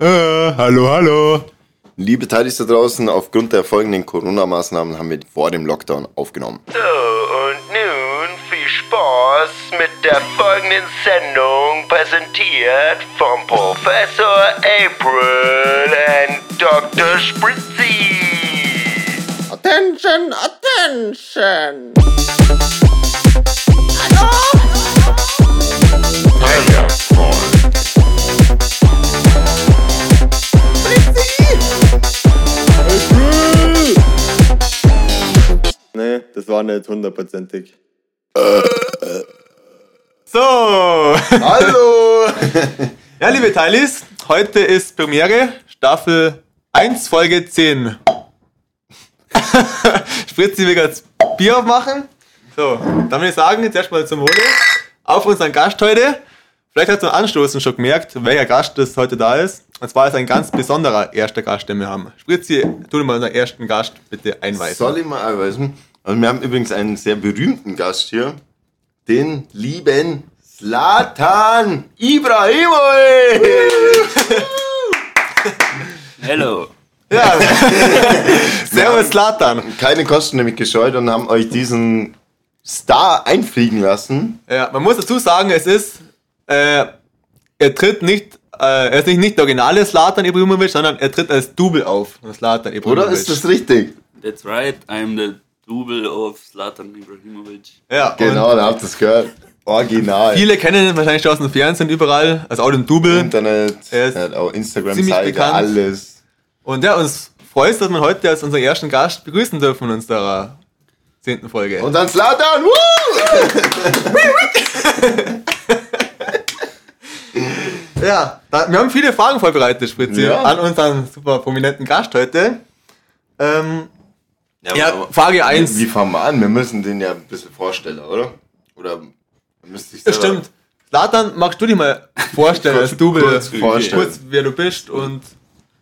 Äh, hallo, hallo. Liebe Teilies da draußen, aufgrund der folgenden Corona-Maßnahmen haben wir vor dem Lockdown aufgenommen. So, und nun viel Spaß mit der folgenden Sendung, präsentiert vom Professor April und Dr. Spritzy. Attention, attention! Nee, das war nicht hundertprozentig. So, Hallo! ja, liebe Teilis, heute ist Premiere, Staffel 1, Folge 10. Spritzi will jetzt Bier aufmachen. So, dann würde ich sagen, jetzt erstmal zum Wohle. Auf unseren Gast heute. Vielleicht hat du einen Anstoßen schon gemerkt, welcher Gast das heute da ist. Und zwar ist ein ganz besonderer erster Gast, den wir haben. Spritzi, tu dir mal unseren ersten Gast bitte einweisen. Soll ich mal einweisen? Also wir haben übrigens einen sehr berühmten Gast hier. Den lieben Slatan Ibrahimovic! Hello. Ja. Servus, Slatan. Keine Kosten nämlich gescheut und haben euch diesen Star einfliegen lassen. Ja, man muss dazu sagen, es ist, äh, er tritt nicht, äh, er ist nicht, nicht der originale Slatan Ibrahimovic, sondern er tritt als Double auf Slatan Ibrahimovic. Oder ist das richtig? That's right. I'm the double of Zlatan Ibrahimovic. Ja, Genau, da habt ihr es gehört. Original. viele kennen ihn wahrscheinlich schon aus dem Fernsehen überall, als auch den Double. Internet, Er ist er auch Instagram-Seite, bekannt. alles. Und ja, uns freut es, dass wir heute als unseren ersten Gast begrüßen dürfen in unserer zehnten Folge. Und dann Slatan! Woo! ja, da, wir haben viele Fragen vorbereitet, Spritzi, Ja. an unseren super prominenten Gast heute. Ähm, ja, aber- Frage 1. Wie fangen wir an? Wir müssen den ja ein bisschen vorstellen, oder? Oder müsste ich Das stimmt. Slatan, magst du dich mal vorstellen als Double? kurz vorstellen. Kurz, wer du bist und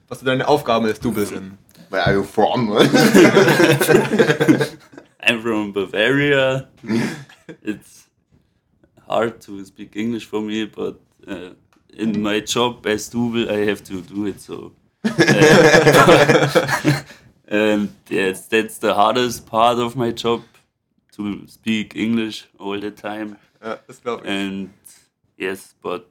was deine Aufgaben als Double sind. Where are you from? I'm from Bavaria. it's hard to speak English for me, but uh, in my job as double, I have to do it. So, uh, and yes, that's the hardest part of my job to speak English all the time. Ja, das glaube ich. And yes, but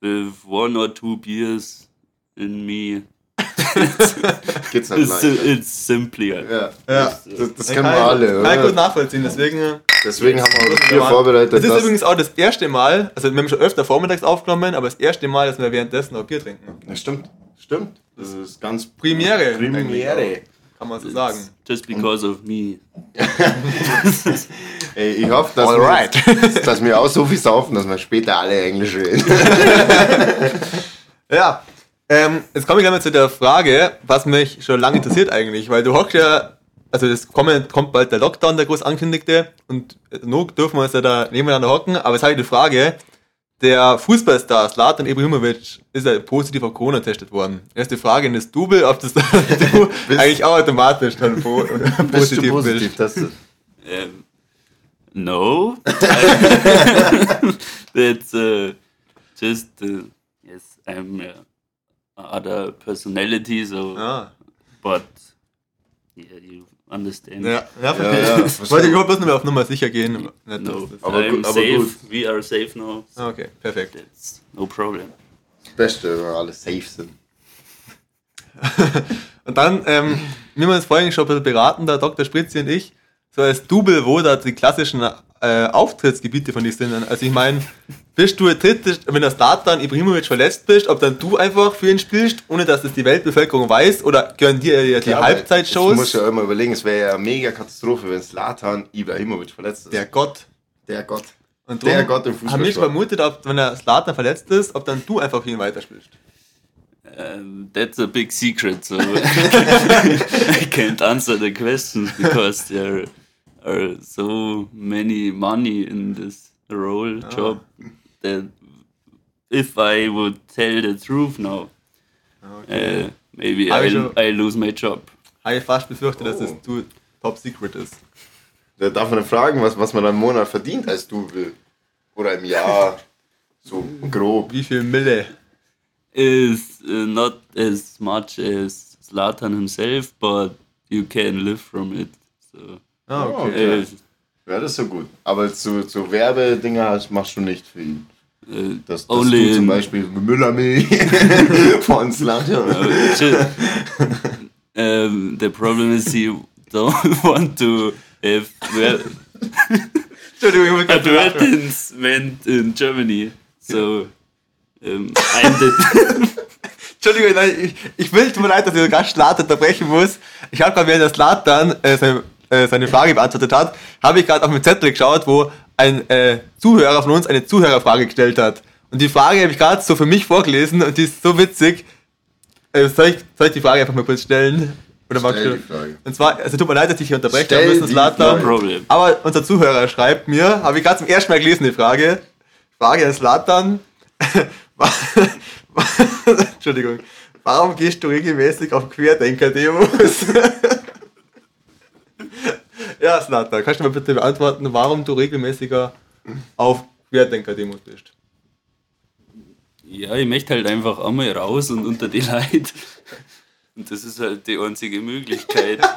with one or two beers in me, Geht's halt it's, it's simpler. Ja, Ja. das, das kennen wir ich- alle, Kann ich gut nachvollziehen, deswegen. Deswegen haben wir uns hier vorbereitet. Das ist übrigens auch das erste Mal, also wir haben schon öfter vormittags aufgenommen, aber das erste Mal, dass wir währenddessen noch Bier trinken. Ja, stimmt, stimmt. Das ist ganz Premiere. Premiere. Kann man so sagen. Just because of me. Ey, ich hoffe, dass, Alright. wir, dass wir auch so viel saufen, dass wir später alle Englisch reden. Ja, ähm, jetzt komme ich gleich mal zu der Frage, was mich schon lange interessiert eigentlich, weil du hockst ja, also es kommt, kommt bald der Lockdown, der groß ankündigte, und nur dürfen wir uns ja da nebeneinander hocken, aber jetzt habe ich die Frage, der Fußballstar Slatan Ibrahimovic ist ja positiv auf Corona getestet worden. Erste Frage in das Double, ob das du eigentlich auch automatisch dann po Bist du positiv, positiv bist. testet? Um, no. That's uh, just, uh, yes, I'm uh, other personality, so, Ah, but yeah, you understand. ja, ja, Ja, ja, Wollte ich überhaupt bloß nur auf Nummer sicher gehen. Nicht, No, Aber I'm gut- aber safe. gut. We are safe now. Ah, Okay, perfekt. that's no problem. Das Beste, wenn wir alle safe sind. Und dann, ähm, wie wir uns vorhin schon ein bisschen beraten, der Dr. Spritzi und ich, so als Double, wo da die klassischen äh, Auftrittsgebiete von dir sind. Also ich meine, bist du tritt, wenn der Starter Ibrahimovic verletzt bist, ob dann du einfach für ihn spielst, ohne dass das die Weltbevölkerung weiß, oder gehören dir ja die Halbzeitshows? Ich muss ja immer überlegen, es wäre ja eine mega Katastrophe, wenn Slatan Ibrahimovic verletzt ist. der Gott. der Gott. Und Der Gott im Fußball. Haben schon vermutet, ob, wenn der Slatan verletzt ist, ob dann du einfach für ihn weiterspielst. Um, that's a big secret, so I can't answer the questions because there are so many money in this role job that if I would tell the truth now, uh, maybe Hab ich I, schon- I lose my job. Habe ich fast befürchtet, dass das du Top Secret ist. Da darf man fragen, was, was man im Monat verdient als Double. Oder im Jahr. So grob. Wie viel Mille? is uh, not as much as Zlatan himself, but you can live from it. So, Ah, okay. Okay. uh, Ja, das ist so gut. Aber zu, zu Werbedinger machst du nicht für ihn. uh, Dass, dass Only zum Beispiel Müllermilch von Slatan. um, the problem is you don't want to have well, advertisement in Germany. So, um, I'm the Entschuldigung, nein, ich, ich will, tut mir leid, dass ich sogar Slatan unterbrechen muss. Ich habe gerade, während der Slatan äh, äh, seine Frage beantwortet hat, habe ich gerade auf den Zettel geschaut, wo ein äh, Zuhörer von uns eine Zuhörerfrage gestellt hat. Und die Frage habe ich gerade so für mich vorgelesen und die ist so witzig. Äh, soll, ich, soll ich die Frage einfach mal kurz stellen? Oder Stell du? die Frage. Und zwar, also tut mir leid, dass ich hier unterbreche, Stell wir müssen. Frage. problem. Aber unser Zuhörer schreibt mir, habe ich gerade zum ersten Mal gelesen, die Frage. Frage an Slatan. Entschuldigung. Warum gehst du regelmäßig auf Querdenker-Demos? ja, Slatan, kannst du mir bitte beantworten, warum du regelmäßiger auf Querdenker-Demos bist? Ja, ich möchte halt einfach einmal raus und unter die Leute. Und das ist halt die einzige Möglichkeit.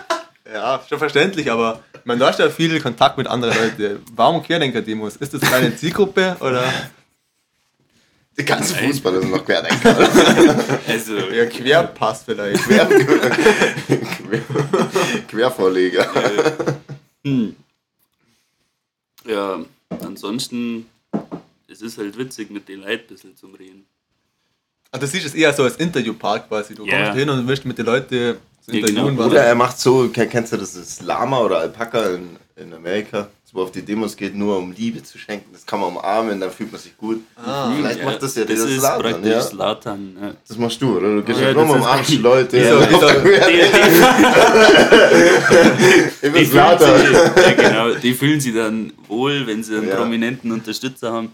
Ja, schon verständlich, aber man du hast ja viel Kontakt mit anderen Leuten. Warum Querdenker-Demos? Ist das eine Zielgruppe oder Die ganzen Fußballer sind noch Querdenker. Also, eher Querpass vielleicht? Quer, Quer, Quervorleger. Hm. ja, ansonsten, es ist halt witzig, mit den Leuten ein bisschen zum Reden. Ah, du siehst es eher so als Interviewpark quasi. Du Ja. kommst hin und willst mit den Leuten zu Ja, interviewen. genau. Oder er macht so, kenn- kennst du das, das Lama oder Alpaka in, in Amerika, wo auf die Demos geht, nur um Liebe zu schenken. Das kann man umarmen, dann fühlt man sich gut. Vielleicht macht das ja das ist Slatan, praktisch ja? Slatan. Ja. Das machst du, oder? Du gehst Ja, ja, rum um ist acht eigentlich- Leute. Ja, Die, Ich die, bin die, fühlen Slatan. sich, ja, genau, die fühlen sich dann wohl, wenn sie einen Ja. prominenten Unterstützer haben.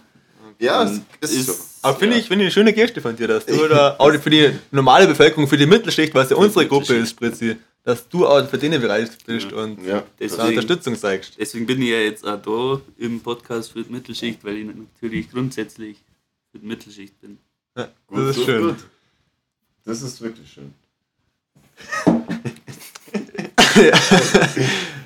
Ja, es Und ist so. Aber finde ja. ich, finde ich eine schöne Geste von dir, dass du da auch für die normale Bevölkerung, für die Mittelschicht, was ja unsere Gruppe ist, Spritzi, dass du auch für denen bereit bist und Ja. da Deswegen, Unterstützung zeigst. deswegen bin ich ja jetzt auch da im Podcast für die Mittelschicht, weil ich natürlich grundsätzlich für die Mittelschicht bin. Ja, Gut, das ist schön. gut. Das ist wirklich schön.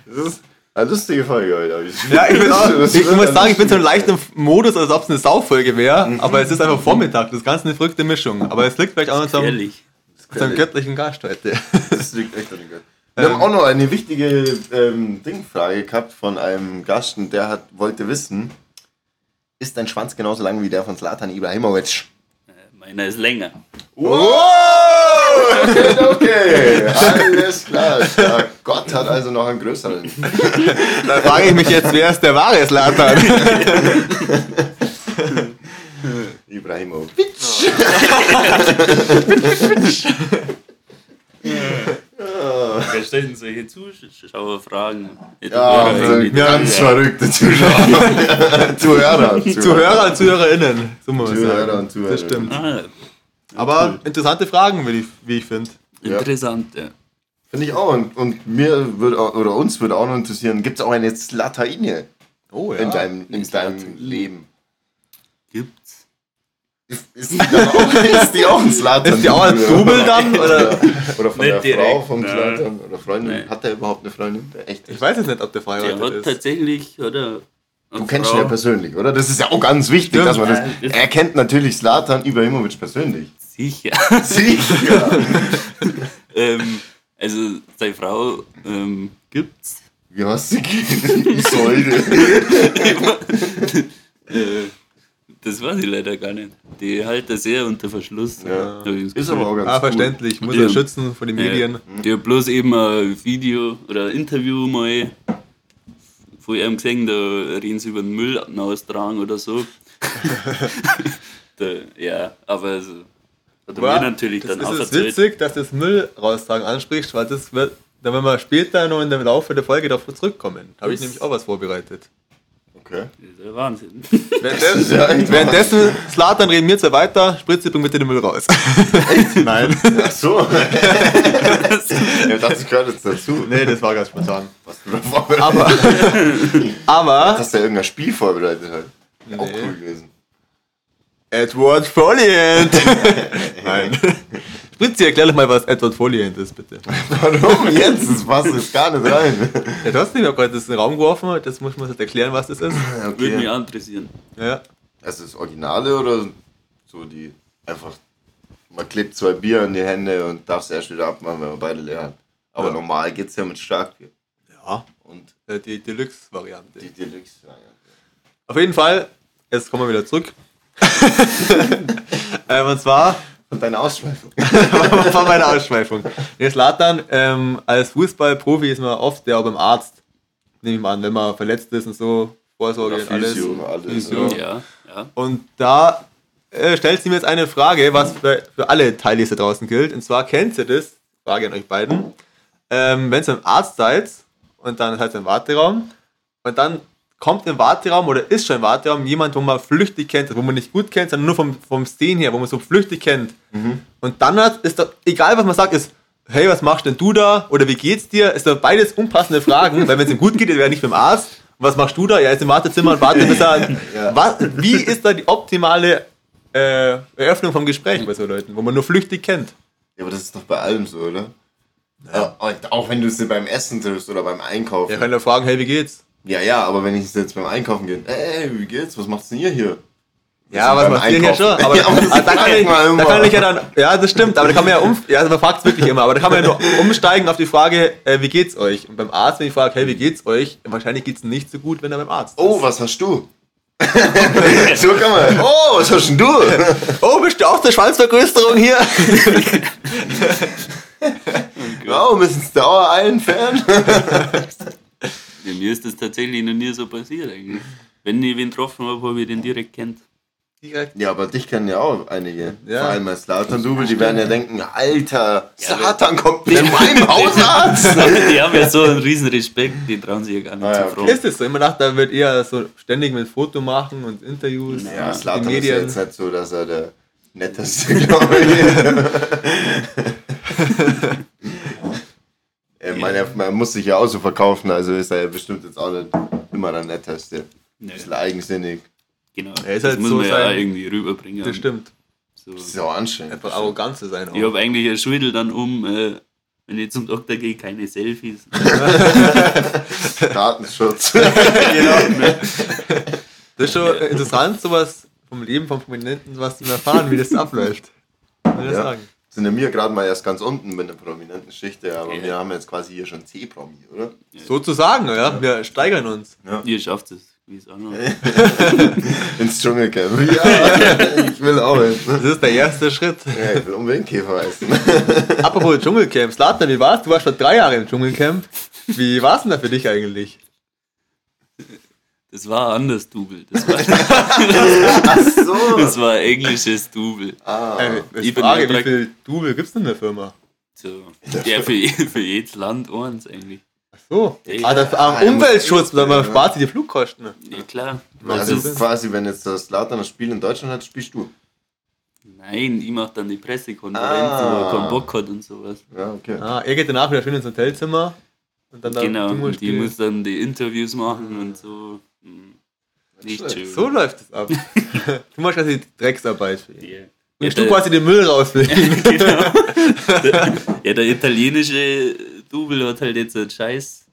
Das ist eine lustige Folge heute. ich- Ja, ich, bin auch, Das ich muss sagen, ich bin so im lustige leichten Modus, als ob es eine Sauffolge wäre, Mhm. aber es ist einfach Vormittag, das ist ganz eine verrückte Mischung. Aber es liegt vielleicht auch unserem, Ehrlich. unserem göttlichen Gast heute. Das liegt echt an den Gott. Wir haben auch noch eine wichtige ähm, Dingfrage gehabt von einem Gast, und der hat, wollte wissen, ist dein Schwanz genauso lang wie der von Zlatan Ibrahimovic? Meiner ist länger. Oh, okay, okay, alles klar. Ja, Gott hat also noch einen größeren. Da frage ich mich jetzt, wer ist der wahre Slatan? Ibrahimovic. Wer stellt denn solche Zuschauerfragen? Ja, also ganz verrückte Zuschauer. Zuhörer. Zuhörer und Zuhörerinnen. So muss man Zuhörer sagen. und Zuhörerinnen. Das stimmt. Ah, Aber interessante Fragen, wie ich, wie ich finde. interessant, ja. Finde ich auch. Und, und mir würde auch- oder uns würde auch noch interessieren, gibt es auch eine Slataine Oh in deinem, in deinem Leben? Gibt's. Ist die, dann auch, ist die auch ein Slatan? Ist die auch als Double dann? Oder? Oder von Nicht der direkt, Frau vom. Slatan? Oder Freundin? Nein. Hat der überhaupt eine Freundin? Echt? Ich weiß jetzt nicht, ob der Der verheiratet hat ist. tatsächlich, oder? Du kennst ihn ja persönlich, oder? Das ist ja auch ganz wichtig, Stimmt. dass man das. Er kennt natürlich Slatan Ibrahimovic persönlich. Sicher. Sicher. ähm, also, seine Frau ähm, gibt's. Wie du die Säule? Äh, das weiß ich leider gar nicht. Die hält er sehr unter Verschluss. Ja. Das Ist Gefühl. aber auch ganz Ah, cool. verständlich. Muss Ja. er schützen vor den Medien. Ja, bloß eben ein Video oder ein Interview mal von ihm gesehen, da reden sie über den Müll austragen oder so. da, ja, aber also, hat er mir natürlich das dann auch ist es erzählt. witzig, dass du das Müll raustragen ansprichst, weil das wird, da werden wir später noch in dem Laufe der Folge darauf zurückkommen. Da habe ich Das- nämlich auch was vorbereitet. Okay. Das ist der Wahnsinn. Währenddessen, ja echt währenddessen Slatan reden wir zwei weiter, Spritze, bring bitte den Müll raus. Nein. Ach so. ich dachte, das gehört jetzt dazu. Nee, das war ganz spontan. Was du da vorbereitet Aber, aber Dass der irgendein Spiel vorbereitet hat. Auch Nee. cool gewesen. Edward Foliant. Nein. Spritzi, erklär doch mal, was Edward Foliant ist, bitte. Warum jetzt? Das passt jetzt gar nicht rein. Ja, du hast nicht mehr gerade das in den Raum geworfen, das muss man jetzt erklären, was das ist. Würde mich interessieren. Ja. Also das Originale oder so die einfach, man klebt zwei Bier in die Hände und darf es erst wieder abmachen, wenn man beide leer hat. Aber Ja. normal geht es ja mit Starkbier. Ja. Und Äh, Die Deluxe-Variante. die Deluxe. Ja, ja. Auf jeden Fall, jetzt kommen wir wieder zurück. ähm, und zwar Und deine Ausschweifung. von meiner Ausschweifung. Der Slatan, ähm, als Fußballprofi ist man oft ja auch beim Arzt, nehme ich mal an, wenn man verletzt ist und so, Vorsorge Oder und alles. Physio, alles, Physio. ja. Ja, ja. Und da äh, stellt sie mir jetzt eine Frage, was für, für alle Teilnehmer da draußen gilt. Und zwar kennt ihr das, Frage an euch beiden, ähm, wenn ihr im Arzt seid und dann seid ihr im Warteraum und dann kommt im Warteraum oder ist schon im Warteraum jemand, wo man flüchtig kennt, wo man nicht gut kennt, sondern nur vom, vom Sehen her, wo man so flüchtig kennt. Und dann hat, ist doch, egal was man sagt, ist, hey, was machst denn du da? Oder wie geht's dir? Ist doch beides unpassende Fragen, weil wenn es ihm gut geht, wäre er nicht beim Arzt. Und was machst du da? Ja, er ist im Wartezimmer und wartet, bis er. was, wie ist da die optimale äh, Eröffnung vom Gespräch bei so Leuten, wo man nur flüchtig kennt? Ja, aber das ist doch bei allem so, oder? Ja. und auch wenn du sie beim Essen triffst oder beim Einkaufen. Er kann ja fragen, hey, wie geht's? Ja, ja, aber wenn ich jetzt beim Einkaufen gehe, ey, wie geht's? Was macht's denn ihr hier? Ja, was macht ihr hier schon? Aber, Ja, aber da, kann ich, da kann ich ja dann, ja, das stimmt, aber da kann man ja um, ja, also man fragt es wirklich immer, aber da kann man ja nur umsteigen auf die Frage, äh, wie geht's euch? Und beim Arzt, wenn ich frage, hey, wie geht's euch? Wahrscheinlich geht's nicht so gut, wenn er beim Arzt ist. Oh, was hast du? so kann man. Oh, was hast denn du? Oh, bist du auch der Schwanzvergrößerung hier? Wow, müssen es Dauer entfernen? Ja, mir ist das tatsächlich noch nie so passiert eigentlich. Wenn ich wen getroffen habe, habe ich den direkt kennt. Ja, aber dich kennen ja auch einige. Ja. Vor allem als Slatan-Double, die werden ja denken, Alter, Slatan kommt mit meinem Hausarzt. Die haben ja so einen riesen Respekt, die trauen sich ja gar nicht Ah, ja, zu okay. fragen. Ist es so? Immer dachte, da wird eher so ständig mit Foto machen und Interviews, Ja, die Slatan ist ja jetzt nicht so, dass er der netteste, glaube ich. Ich meine, er- man muss sich ja auch so verkaufen, also ist er ja bestimmt jetzt auch nicht immer der netteste. Ein Nee, bisschen eigensinnig. genau. Er ist das halt muss so man ja irgendwie rüberbringen. Das stimmt. So. Das ist ja auch anstrengend. Einfach arrogant zu sein. Auch. Ich habe eigentlich ein Schwindel dann um, äh, wenn ich zum Doktor gehe, keine Selfies. Datenschutz. Das ist schon interessant, sowas vom Leben von Prominenten, was zu erfahren, wie das abläuft. Kann ich Ja. sagen. Sind ja wir gerade mal erst ganz unten mit einer prominenten Geschichte, aber Ja. wir haben jetzt quasi hier schon C-Promi, oder? Sozusagen, ja. Wir steigern uns. Ihr schafft es, wie es auch noch. Ins Dschungelcamp. Ja, ich will auch hin. Das ist der erste Schritt. Ja, ich will unbedingt Käfer essen. Apropos Dschungelcamp. Slatan, wie war's? Du warst vor drei Jahren im Dschungelcamp. Wie war's denn da für dich eigentlich? Das war ein anderes Double. Das war, Ach so. das war ein englisches Double. Ah, Äh, ich frage, wie viel Double gibt's denn in der Firma? So. Ja, für, für jedes Land eins eigentlich. Ach so. Ja. Ah, das ah, Umweltschutz, weil man spart sich die Flugkosten. Ja, klar. also quasi, wenn jetzt das Slatan das Spiel in Deutschland hat, spielst du. nein, ich mache dann die Pressekonferenz, Ah. wo er keinen Bock hat und sowas. Ja, okay. Ah, er geht danach wieder schön ins Hotelzimmer. Und dann da Genau, und die muss dann die Interviews machen und so. Hm, Nicht schön. So läuft es ab. du machst quasi die Drecksarbeit für ihn. Ja. Und Ja, du quasi den Müll rausfilmen. genau. Der, ja, der italienische Double hat halt jetzt eine scheiß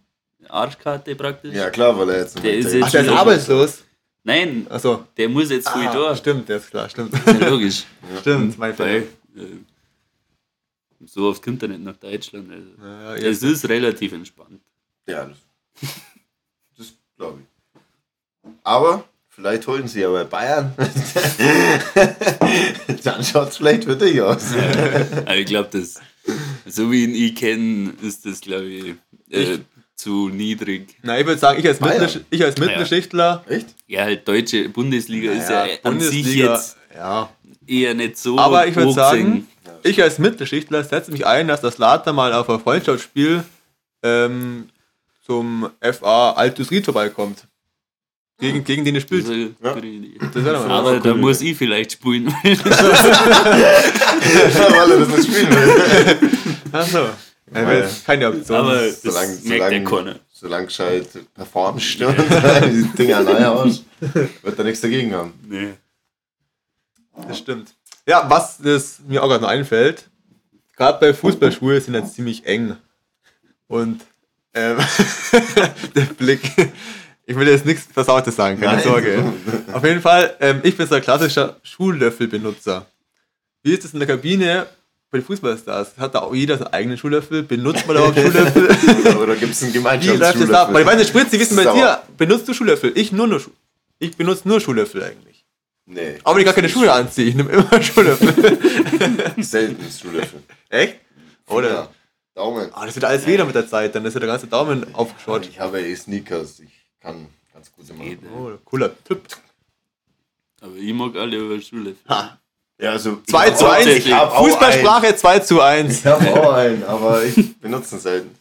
Arschkarte praktisch. Ja, klar, weil er jetzt. Der ist Ach, jetzt- der ist arbeitslos. Nein, Achso. der muss jetzt früh Ah, da. stimmt, der ist klar, stimmt. Ja, logisch. stimmt, mein Fall. äh, so oft kommt er nicht nach Deutschland. Also. Ja, Es ist relativ entspannt. Ja, das, das glaube ich. Aber vielleicht holen sie ja bei Bayern. Dann schaut es vielleicht für dich aus. Aber ich glaube, das, so wie ihn ich kenne, ist das, glaube ich, äh, zu niedrig. na, ich würde sagen, ich als. Mittelschicht, ich als Mittelschichtler, Echt? Ja, halt deutsche Bundesliga ist ja an sich Bundesliga, jetzt ja. eher nicht so. Aber ich würde sagen, ich als Mittelschichtler setze mich ein, dass das Later mal auf ein Freundschaftsspiel ähm, zum FA Altus Ried vorbeikommt. Gegen, gegen den das ist spielt. eine Ja. Das mal Aber eine da muss ich vielleicht spielen. weil er das nicht spielen will. Achso. Ja, keine Option. Aber Solange- das merkt der solange- keiner. Solange gescheit performst und die Dinger neu aus, wird er nichts dagegen haben. Nee. Das stimmt. Ja, was das mir auch gerade noch einfällt, gerade bei Fußballschuhe sind jetzt ziemlich eng. Und ähm, der Blick. Ich will jetzt nichts Versautes sagen, keine Nein. Sorge. Auf jeden Fall, ähm, ich bin so ein klassischer Schuhlöffelbenutzer. Wie ist das in der Kabine bei den Fußballstars? Hat da auch jeder seinen eigenen Schuhlöffel? Benutzt man da auch Schuhlöffel? Oder gibt es einen ab? Weil ich weiß nicht, Spritz, Sie wissen bei dir, benutzt du Schuhlöffel? Ich nur, nur Ich benutze nur Schuhlöffel eigentlich. Nee, Auch wenn ich gar keine Schuhe anziehe, ich nehme immer Schuhlöffel. selten Schulöffel. Echt? Oder? Ja. Daumen. Ah, das wird alles weder mit der Zeit, dann ist ja der ganze Daumen aufgeschaut. Ich habe eh Sneakers. Ich kann ganz gut immer. Oh, cooler Tipp. Aber ich mag alle über Schule. Ja, also 2 zu 1. Ich hab auch Fußballsprache 2 zu 1. Ich habe auch einen, aber ich benutze ihn selten.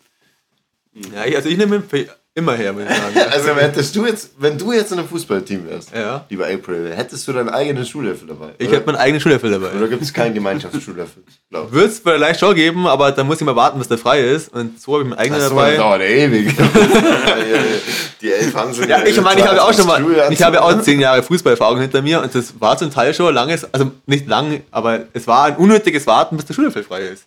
Ja, also ich nehme ihn für immer her, muss ich sagen. Also hättest du jetzt, wenn du jetzt in einem Fußballteam wärst, Ja. lieber April, hättest du deinen eigenen Schullöffel dabei? Ich hätte meinen eigenen Schuhlöffel dabei. Oder gibt es keinen Gemeinschaftsschulöffel? Glaub. Wird es vielleicht schon geben, aber dann muss ich mal warten, bis der frei ist. Und so habe ich meinen eigenen Das dabei. dauert ewig. Die elf haben sie Ja, ich meine, ich habe auch schon mal, ich habe auch zehn Jahre Fußballerfahrung hinter mir und das war zum Teil schon langes, also nicht lang, aber es war ein unnötiges Warten, bis der Schuhlöffel frei ist.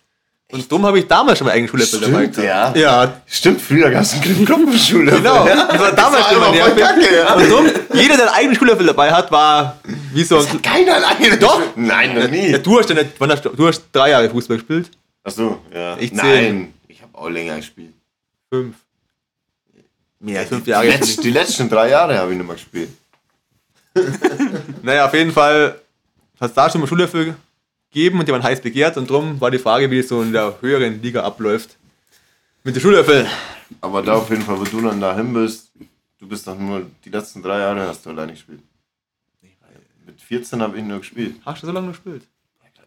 Und darum habe ich damals schon meinen eigenen Schuhlöffel dabei Stimmt, ja. Ja, Stimmt, früher gab es einen Gruppenschule. genau. Das war damals schon mal kacke, ja. Und drum, jeder, der einen eigenen Schuhlöffel dabei hat, war wie so ein... Keiner alleine. Doch. Nein, noch nie. Ja, du, hast ja wann hast du, du hast drei Jahre Fußball gespielt? Achso, ja. Ich zähl. Nein, ich habe auch länger gespielt. Fünf. Mehr als fünf Die, Jahre. jetzt letz, nicht. die letzten drei Jahre habe ich nicht mehr gespielt. Naja, auf jeden Fall hat es da schon mal Schullöffel gegeben und die waren heiß begehrt und drum war die Frage, wie es so in der höheren Liga abläuft. Mit den Schullöffeln. Aber da auf jeden Fall, wo du dann dahin bist, du bist doch nur die letzten drei Jahre hast du alleine gespielt. Mit 14 habe ich nur gespielt. Hast du so lange gespielt?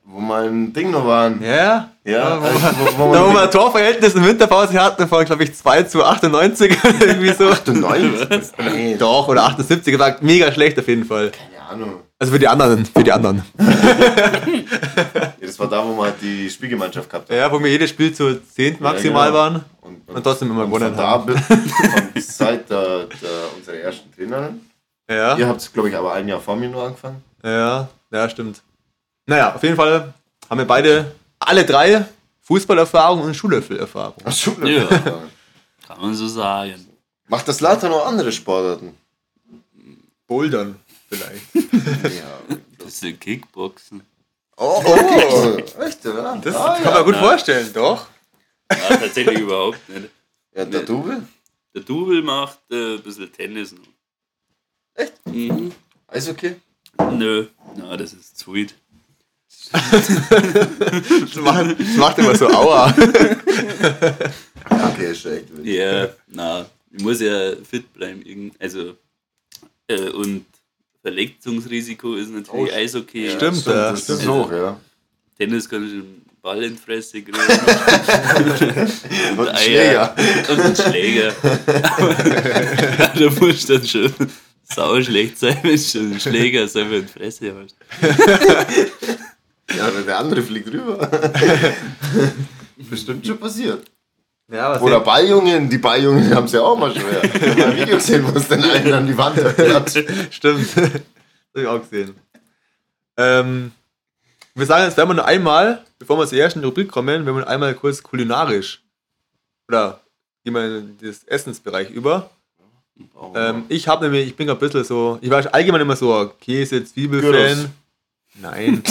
Wo mein Ding noch waren. Ja? Ja, wo, also, wo, wo da, wo man wir ein Torverhältnis in Winterpause hatten, von, glaube ich, 2 zu 98 oder irgendwie so. 98. Nee, Doch, oder 78 gesagt, mega schlecht auf jeden Fall. keine Ahnung. Also für die anderen, für die anderen. Ja, das war da, wo wir halt die Spielgemeinschaft gehabt haben. Ja, wo wir jedes Spiel zu 10 maximal genau. waren. Und, Und trotzdem immer und gewonnen von da bis, von seit der, der, unserer ersten Trainerin. Ja. Ihr habt, glaube ich, aber ein Jahr vor mir nur angefangen. Ja, ja, stimmt. Naja, auf jeden Fall haben wir beide, alle drei, Fußballerfahrung und Schullöffelerfahrung. Ach, schon. Ja. Kann man so sagen. Macht das Later noch andere Sportarten? Bouldern vielleicht. Ja. Bisschen Kickboxen. Oh, oh. Echt, oder? Das ah, kann ja. man gut vorstellen, doch. Ja, tatsächlich überhaupt nicht. ja, der Double? Der Double macht äh, ein bisschen Tennis noch. Echt? Mhm. Alles okay? Nö, na, das ist zu weit. Das macht, das macht immer so Aua. Ja, okay, ist schon echt. Ja, na, ich muss ja fit bleiben. Also, äh, und Verletzungsrisiko ist natürlich Oh, Eishockey. stimmt. Stimmt, ja, das stimmt. ist hoch, ja. Tennis kann ich einen Ball in die Fresse kriegen. Und ein Eier Schläger. Und einen Schläger. da muss dann schon sau schlecht sein, wenn du einen Schläger selber in die Fresse hast. Ja, der andere fliegt rüber. Bestimmt schon passiert. Ja, Oder Balljungen, die Balljungen haben es ja auch mal schwer. Ich habe ein Video gesehen, wo es den einen an die Wand hat. Stimmt. das habe ich auch gesehen. Ähm, wir sagen jetzt, wenn wir nur einmal, bevor wir zur ersten Rubrik kommen, wenn wir einmal kurz kulinarisch oder gehen wir in den Essensbereich über. Ähm, ich habe nämlich, ich bin ein bisschen so, ich war allgemein immer so Käse. Zwiebelfan. Nein.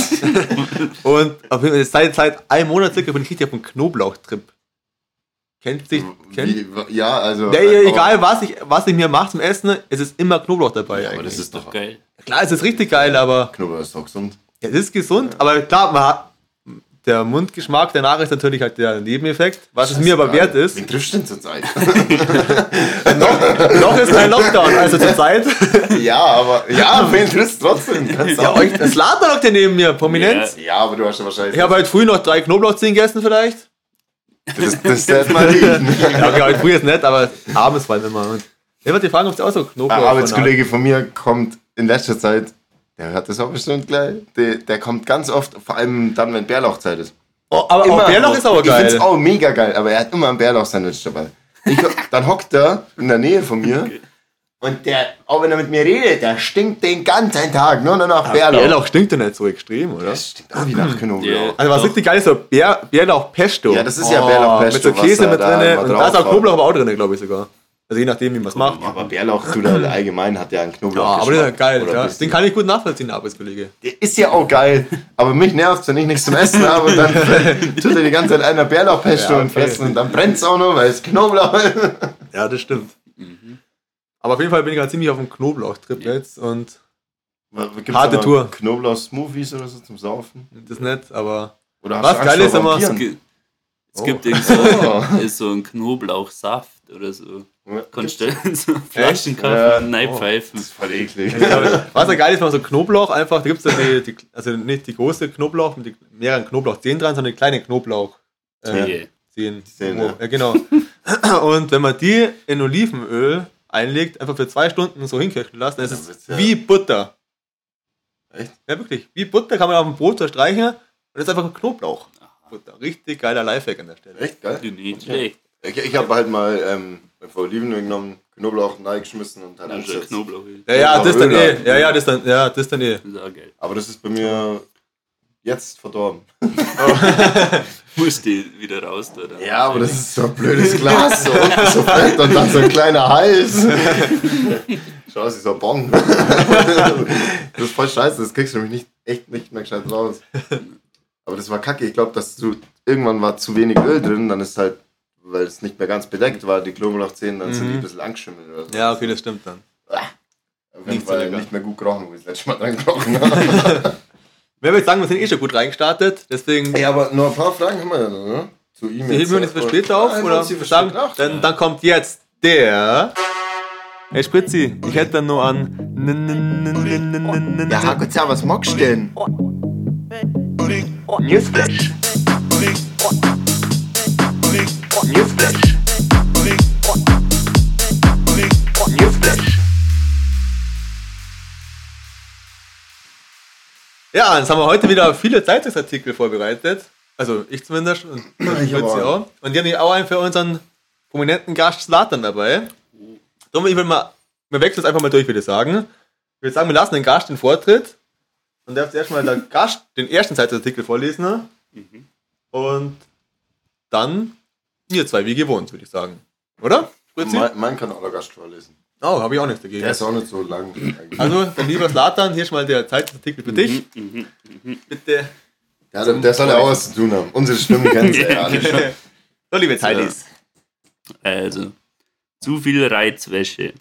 Und auf jeden Fall, seit, seit einem Monat circa bin ich richtig auf einem Knoblauchtrip. Kennt sich, kennt, Wie, ja, also. ja, ja, egal was ich, was ich mir mache zum Essen, es ist immer Knoblauch dabei Ja, aber eigentlich. das ist doch. Geil. Klar, es ist richtig geil, aber Knoblauch ist doch gesund. ja, es ist gesund, aber klar, man hat, der Mundgeschmack danach ist natürlich halt der Nebeneffekt, was es mir aber wert ist. Wie triffst du denn zurzeit? Noch ist kein Lockdown, also zur Zeit. ja, aber. Ja, wen triffst du trotzdem? Kannst Ja, euch, das Laden noch der neben mir, prominent. Ja, aber du hast ja wahrscheinlich. Ich habe heute früh noch drei Knoblauchzehen gegessen vielleicht. Das, das darf man liegen. Ja, okay, heute früh ist nett, aber abends vor allem immer. Und ich wollte fragen, ob es auch so Knoblauch Ein Arbeitskollege von mir kommt in letzter Zeit, der hat das auch bestimmt gleich, der, der kommt ganz oft, vor allem dann, wenn Bärlauchzeit ist. Oh, aber auch Bärlauch ist aber Ich find's geil. auch mega geil, aber er hat immer ein Bärlauch-Sandwich dabei. Ich, dann hockt er in der Nähe von mir Und der, auch wenn er mit mir redet, der stinkt den ganzen Tag nur noch nach Bärlauch. Bärlauch stinkt ja nicht so extrem, oder? Das stinkt auch wie nach Knoblauch. Ja. Also was Doch. richtig geil ist, so Bär, Bärlauch Pesto. Ja, das ist ja Bärlauch Pesto, Mit so Käse mit drin und da ist auch. Knoblauch aber auch drin, glaube ich sogar. Also je nachdem, wie man es macht. Ja, aber Bärlauch tut er allgemein, hat ja einen Ja, Knoblauch. aber der ist ja geil. Ja. Den kann ich gut nachvollziehen, der Arbeitskollege. Der ist ja auch geil, aber mich nervt wenn ich nichts zum Essen habe und dann tut er die ganze Zeit einer Bärlauchpesto Ja, und okay. fressen und dann brennt es auch noch, weil es Knoblauch ist. Ja, das stimmt. Aber auf jeden Fall bin ich gerade ziemlich auf dem Knoblauch-Trip jetzt und Gibt's Harte Tour. Knoblauch-Smoothies oder so zum Saufen? das nicht, aber Oder Was geil ist immer- Es gibt, es Oh. gibt so, Oh. ist so einen Knoblauchsaft oder so. Ja, Kannst du so Flaschenkaffee Ja. und reinpfeifen. Das ist voll eklig. Ja, was ja geil ist, wenn man so Knoblauch einfach, da gibt es ja die, die, also nicht die große Knoblauch mit mehreren Knoblauchzehen dran, sondern die kleine Knoblauch. Nee. Zehen. Zehen, Oh, ja. ja, genau. Und wenn man die in Olivenöl einlegt, einfach für zwei Stunden so hinköcheln lässt, dann ist Ja, es ja- wie Butter. Echt? Ja, wirklich. Wie Butter kann man auf dem Brot zerstreichen und das ist einfach ein Knoblauch. Butter. Richtig geiler Lifehack an der Stelle. Echt geil? Nicht schlecht. Ich, ich habe halt mal ähm, vor Olivenöl genommen, Knoblauch reingeschmissen und halt Das ist ja. Knoblauch. Ja, ja, das dann eh. Ja, ja, das dann, ja, das dann eh. Das ist auch geil. Aber das ist bei mir jetzt verdorben. Musst die wieder raus, oder? Ja, aber das ist so ein blödes Glas, so so fett und dann so ein kleiner Hals. Schau, aus wie so ein Bon. Das ist voll scheiße, das kriegst du nämlich nicht, echt nicht mehr gescheit raus. Aber das war kacke. Ich glaube, dass du irgendwann war zu wenig Öl drin, dann ist halt, weil es nicht mehr ganz bedeckt war, die Knoblauchzehen, dann sind die ein bisschen angeschimmelt oder so. Ja, okay, das stimmt dann. Auf jeden Fall nicht mehr gut gerochen, wo ich das letzte Mal dran gerochen habe. Wer will sagen, wir sind eh schon gut reingestartet, deswegen ja, aber nur ein paar Fragen haben wir ja noch, ne? Zu ihm heben wir uns für später auf wir oder für sagen, später auf. dann, dann kommt jetzt der. Hey Spritzi, ich hätte dann nur an. Ja, Hackutz, ja, was magst du denn? Newsflash. Newsflash. Ja, jetzt haben wir heute wieder viele Zeitungsartikel vorbereitet. Also ich zumindest und Ich auch. Und die haben auch einen für unseren prominenten Gast Slatan dabei. Darum, ich will mal, wir wechseln es einfach mal durch, würde ich sagen. Ich würde sagen, wir lassen den Gast den Vortritt. Und darf zuerst mal der Gast den ersten Zeitungsartikel vorlesen. Und dann wir zwei, wie gewohnt, würde ich sagen. Oder? Fritzi? Mein, mein kann auch der Gast vorlesen. Oh, habe ich auch nichts dagegen. Der ist auch nicht so lang. eigentlich. Also, dann lieber Slatan, hier schon mal der Zeitungsartikel für dich. Bitte. Ja, der, der soll ja auch was zu tun haben. Unsere Stimmen kennen sie ja alle schon. So, liebe Teilis. Also, zu viel Reizwäsche.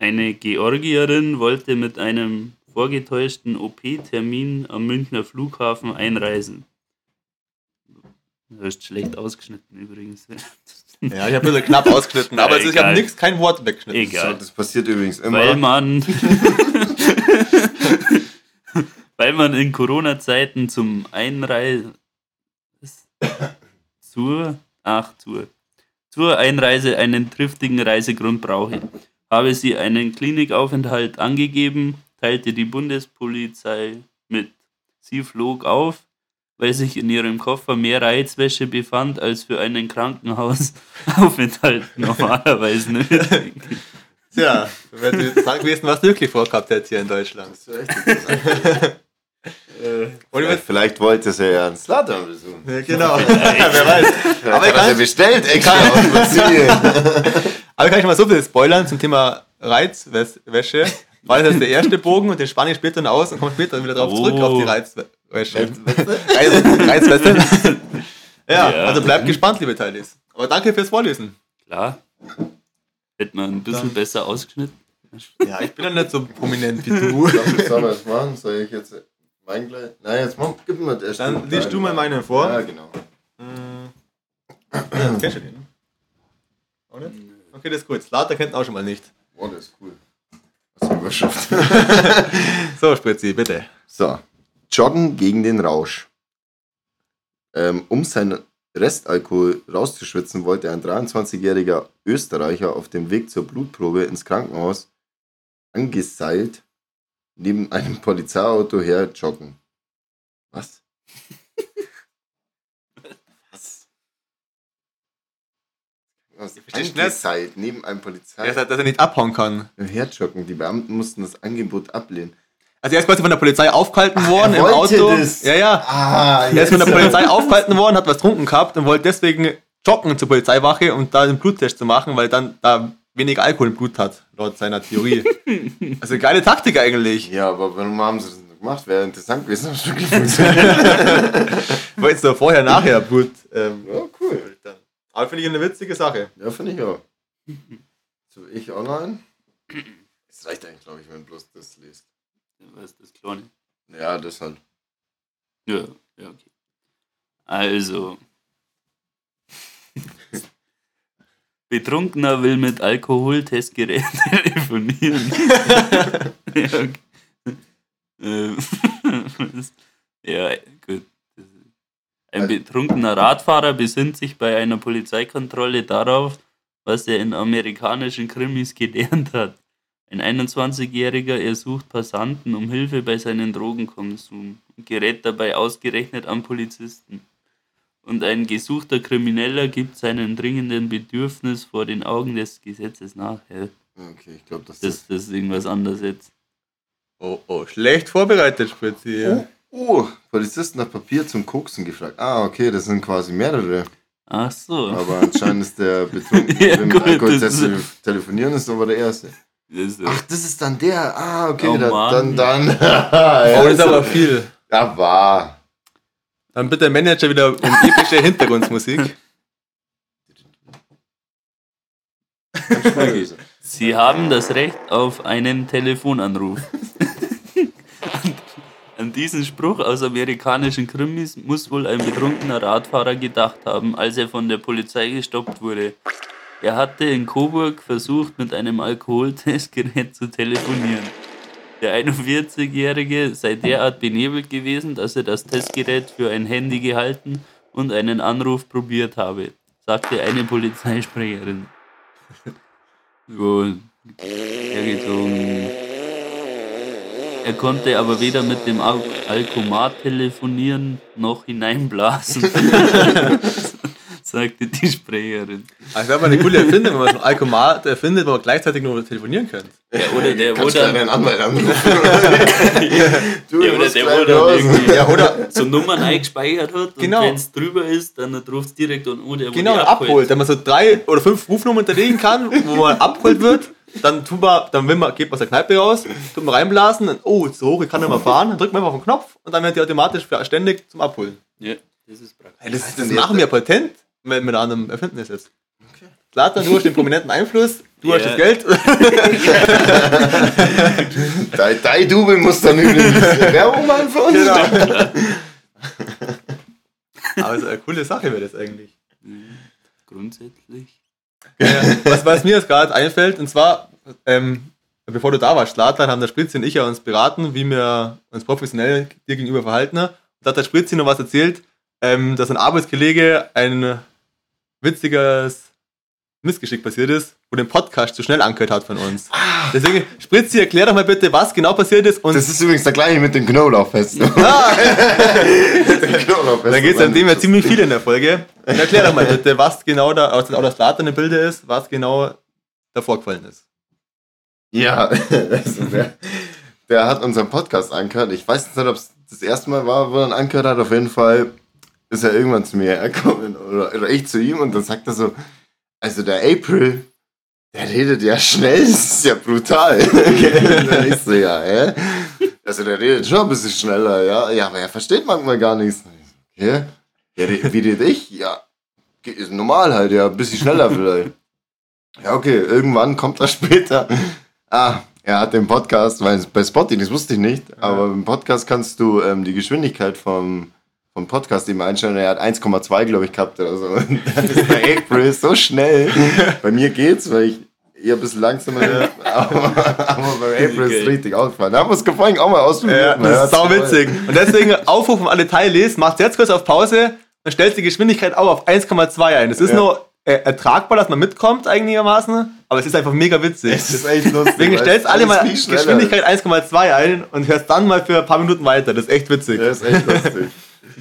Eine Georgierin wollte mit einem vorgetäuschten OP-Termin am Münchner Flughafen einreisen. Du hast schlecht ausgeschnitten übrigens. Ja, ich habe ein bisschen knapp ausgeschnitten, aber ich habe nichts, kein Wort weggeschnitten. So, Egal. das passiert übrigens immer. Weil man, weil man in Corona-Zeiten zum Einreisen zur, ach, zur, zur Einreise einen triftigen Reisegrund brauche. Habe sie einen Klinikaufenthalt angegeben, teilte die Bundespolizei mit. Sie flog auf, weil sich in ihrem Koffer mehr Reizwäsche befand als für einen Krankenhausaufenthalt normalerweise nötig. Ja, wäre interessant gewesen, was du wirklich vorgehabt hättest hier in Deutschland. Das ist echt interessant. Und vielleicht, vielleicht wollte sie ja einen Slatan besuchen. Ja, genau. Wer weiß. Aber Aber ich ich hat er kann, bestellt extra aus Brasilien. aber ich kann schon mal so viel spoilern zum Thema Reizwäsche. War das jetzt der erste Bogen und den spanne ich später noch aus und komme später wieder drauf zurück Oh. auf die Reizwäsche. Reiz, Reizweste. Ja, Ja. also bleibt gespannt, liebe Teilis. Aber danke fürs Vorlesen. Klar. Hätte man ein bisschen besser ausgeschnitten. Ja, ich bin ja nicht so prominent wie du. Wir das machen? Soll ich jetzt mein gleich? Nein, jetzt mach, gib mir das. Dann liest du mal meinen vor. Ja, genau. Kennst du den? Auch nicht? Okay, das ist gut. Slater kennt auch schon mal nicht. Oh, das ist cool. Für eine Überschrift. So, Spritzi, bitte. So, Joggen gegen den Rausch. Ähm, um seinen Restalkohol rauszuschwitzen, wollte ein 23-jähriger Österreicher auf dem Weg zur Blutprobe ins Krankenhaus angeseilt neben einem Polizeiauto her joggen. Was? Was? angezeigt neben einem Polizei. Dass er, dass er nicht abhauen kann. Herjoggen. Die Beamten mussten das Angebot ablehnen. Also er ist quasi von der Polizei aufgehalten worden er im Auto. das. Ja, ja. Ah, Er ist von der Polizei aufgehalten worden, hat was trunken gehabt und wollte deswegen joggen zur Polizeiwache, um da den Bluttest zu machen, weil dann da weniger Alkohol im Blut hat, laut seiner Theorie. also geile Taktik eigentlich. Ja, aber warum haben sie das nicht gemacht? Wäre interessant gewesen, ob es wirklich funktioniert. Weil es so vorher, nachher Blut. Ähm, ja, cool. aber finde ich eine witzige Sache. Ja, finde ich auch. So, ich online? Es reicht eigentlich, glaube ich, wenn bloß das liest. Was ist das Kleine? Ja, das halt. Ja, ja, okay. Also. Betrunkener will mit Alkoholtestgerät telefonieren. ja, was- ja, gut. Ein betrunkener Radfahrer besinnt sich bei einer Polizeikontrolle darauf, was er in amerikanischen Krimis gelernt hat. Ein 21-Jähriger ersucht Passanten um Hilfe bei seinem Drogenkonsum und gerät dabei ausgerechnet an Polizisten. Und ein gesuchter Krimineller gibt seinem dringenden Bedürfnis vor den Augen des Gesetzes nach. Okay, ich glaube, dass das, das ist irgendwas anderes jetzt. Oh, oh, schlecht vorbereitet, Spritzi. Oh, oh, Polizisten nach Papier zum Koksen gefragt. Ah, okay, das sind quasi mehrere. Ach so. Aber anscheinend ist der Betrunkene, Ja, der mit gut, Alkohol das telefonieren ist, aber der Erste. Das ist, Ach, das ist dann der. Ah, okay, Oh, da, Mann. dann, dann. Oh, das ist aber viel. Ja, war. Dann bitte Manager wieder um epische Hintergrundmusik. Sie haben das Recht auf einen Telefonanruf. An diesen Spruch aus amerikanischen Krimis muss wohl ein betrunkener Radfahrer gedacht haben, als er von der Polizei gestoppt wurde. Er hatte in Coburg versucht, mit einem Alkoholtestgerät zu telefonieren. Der 41-Jährige sei derart benebelt gewesen, dass er das Testgerät für ein Handy gehalten und einen Anruf probiert habe, sagte eine Polizeisprecherin. Ja, hergezogen. Er konnte aber weder mit dem Al Alkomat telefonieren noch hineinblasen, sagte die Sprecherin. Also wäre mal eine coole Erfindung, wenn man so ein Alkomat erfindet, wo man gleichzeitig nur telefonieren könnte. Ja, oder der Kannst wurde, deinen Anwalt anrufen? du, ja, oder musst der wurde Ja, oder so Nummern eingespeichert hat und Genau. wenn es drüber ist, dann ruft es direkt an, oh, der genau wurde abholt. Wenn man so drei oder fünf Rufnummern hinterlegen kann, wo man abgeholt wird, dann tut man, dann will man, geht man aus der Kneipe raus, tut man reinblasen, dann, oh, ist so hoch, ich kann nicht mehr fahren, dann drückt man einfach auf den Knopf und dann wird die automatisch ständig zum Abholen. Ja, das ist praktisch. Hey, das, das denn machen wir patent mit, mit einem Erfindnis jetzt. Zlatan, du hast den prominenten Einfluss, du hast Ja. das Geld. Dein, dein Double muss dann übrigens Werbung machen für uns. Genau. Aber es ist eine coole Sache wäre das eigentlich. Grundsätzlich. Ja, was, was mir jetzt gerade einfällt, und zwar, ähm, bevor du da warst, Zlatan, haben der Spritzi und ich ja uns beraten, wie wir uns professionell dir gegenüber verhalten. Da hat der Spritzi noch was erzählt, ähm, dass ein Arbeitskollege ein witziges Missgeschick passiert ist, wo den Podcast zu schnell angehört hat von uns. Deswegen, Spritzi, erklär doch mal bitte, was genau passiert ist und Das ist übrigens der gleiche mit dem Knoblauchfest. Ah, Knoblauchfest. da geht es an dem ja ziemlich viel in der Folge. Erklär doch mal bitte, was genau da, aus auch das Zlatan im Bilde ist, was genau da vorgefallen ist. Ja, also der, der hat unseren Podcast angehört. Ich weiß nicht, ob es das erste Mal war, wo er ihn angehört hat. Auf jeden Fall ist er irgendwann zu mir hergekommen oder, oder ich zu ihm und dann sagt er so, also der April, der redet ja schnell, das ist ja brutal. dann ich so, ja, hä? Also der redet schon ein bisschen schneller, ja. Ja, aber er versteht manchmal gar nichts. Okay. Ja, wie rede ich? Ja, ist normal halt, ja, ein bisschen schneller vielleicht. Ja, okay, irgendwann kommt er später. Ah, er hat den Podcast, weil bei Spotify, das wusste ich nicht, aber im Podcast kannst du ähm, die Geschwindigkeit vom, vom Podcast eben einstellen. Er hat 1,2, glaube ich, gehabt oder so. Und dann ist der April so schnell. Bei mir geht's, weil ich eher ein bisschen langsamer bin. Aber, aber bei April ist es richtig ausgefallen. Da haben wir es vorhin auch mal ausprobiert. Ja, das ist sau witzig. Und deswegen Aufruf an alle Teilnehmer, macht jetzt kurz auf Pause und stellt die Geschwindigkeit auch auf 1,2 ein. Das ist Ja. nur äh, ertragbar, dass man mitkommt einigermaßen, aber es ist einfach mega witzig. Es ist echt lustig. Deswegen es alle mal Geschwindigkeit 1,2 ein und hörst dann mal für ein paar Minuten weiter. Das ist echt witzig. Ja, ist echt lustig.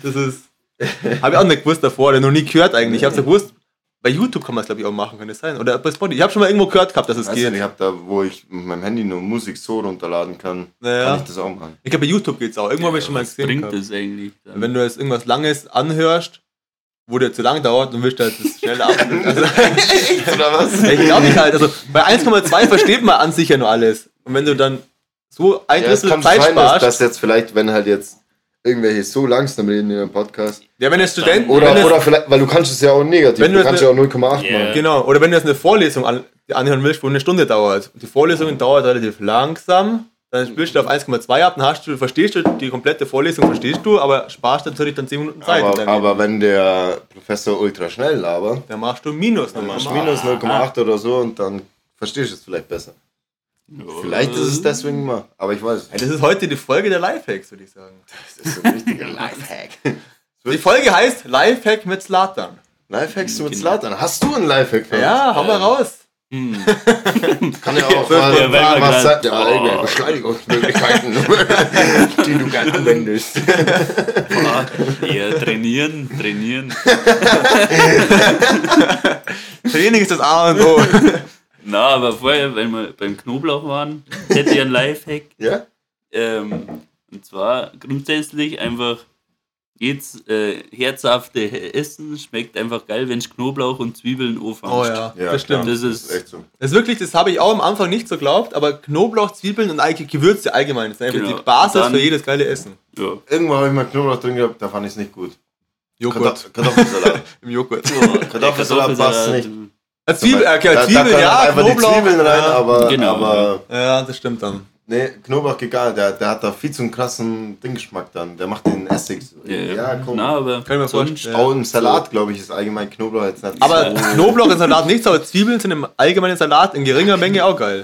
Das ist. Habe ich auch nicht gewusst davor, oder noch nie gehört eigentlich. Ich habe es ja gewusst, Bei YouTube kann man es, glaube ich, auch machen, kann das sein? Oder bei Spotify. Ich habe schon mal irgendwo gehört gehabt, dass es Weißt geht. du, ich hab da, wo ich mit meinem Handy nur Musik so runterladen kann, Naja. kann ich das auch machen. Ich glaube, bei YouTube geht's auch. Irgendwo habe ich schon mal Was gesehen. bringt das eigentlich? dann? Wenn du jetzt irgendwas Langes anhörst, wo dir zu lang dauert, dann willst du halt das schnell ab. Also, Oder was? ich glaube nicht halt. Also bei 1,2 versteht man an sich ja nur alles. Und wenn du dann so ein Ja, es Drittel kann Zeit sein, dass, sparst, dass jetzt vielleicht, wenn halt jetzt irgendwelche so langsam reden in einem Podcast. ja, wenn der Student, Oder, oder vielleicht, weil du kannst es ja auch negativ, Wenn du du kannst jetzt ja auch 0,8 Yeah. machen. Genau, oder wenn du jetzt eine Vorlesung an, anhören willst, wo eine Stunde dauert. Die Vorlesung dauert relativ langsam, dann spielst du auf 1,2 ab, dann hast du, verstehst du die komplette Vorlesung, verstehst du, aber sparst natürlich dann 10 Minuten Zeit. Aber, aber wenn der Professor ultra schnell labert, dann machst du Minus dann nochmal. machst du minus 0,8 oder so und dann verstehst du es vielleicht besser. Ja. Vielleicht ist es deswegen mal, aber ich weiß. Das ist heute die Folge der Lifehacks, würde ich sagen. Das ist so ein richtiger Lifehack. Die Folge heißt Lifehack mit Slatan. Lifehacks mit Slatan. Hast du einen Lifehack für? Ja, hau mal raus. Hm. Kann ja auch Ja, mal, weil wir was sagt. Ja, Oh. Beschleunigungsmöglichkeiten, die du gerne anwendest. Eher trainieren, trainieren. Training ist das A und O. Na, aber vorher, wenn wir beim Knoblauch waren, hätte ich einen Lifehack. Ja? Ähm, und zwar grundsätzlich einfach jetzt äh, herzhafte Essen schmeckt einfach geil, wenn du Knoblauch und Zwiebeln anfängst. Oh ja, das stimmt. klar. Das ist- echt so. Das ist wirklich, das habe ich auch am Anfang nicht so geglaubt, aber Knoblauch, Zwiebeln und eigentlich Gewürze allgemein, das ist einfach Genau. die Basis Dann- für jedes geile Essen. Ja. Irgendwann habe ich mal Knoblauch drin gehabt, da fand ich es nicht gut. Joghurt. Kartoff- Kartoffelsalat. Im Joghurt. Kartoffelsalat passt nicht. Äh, Zwiebel, okay, Da- da Zwiebel, können ja, einfach Knoblauch. die Zwiebeln rein, ja. aber, Genau. aber ja, das stimmt dann. nee, Knoblauch egal, der, der hat da viel zu einen krassen Dinggeschmack dann. Der macht den Essig. so. Ja, Ja, komm. Na, aber Kann ich mir sonst- vorstellen. Auch im Salat, glaube ich, ist allgemein Knoblauch jetzt nicht Aber so. Knoblauch im Salat nichts, aber Zwiebeln sind im allgemeinen Salat in geringer Menge auch geil.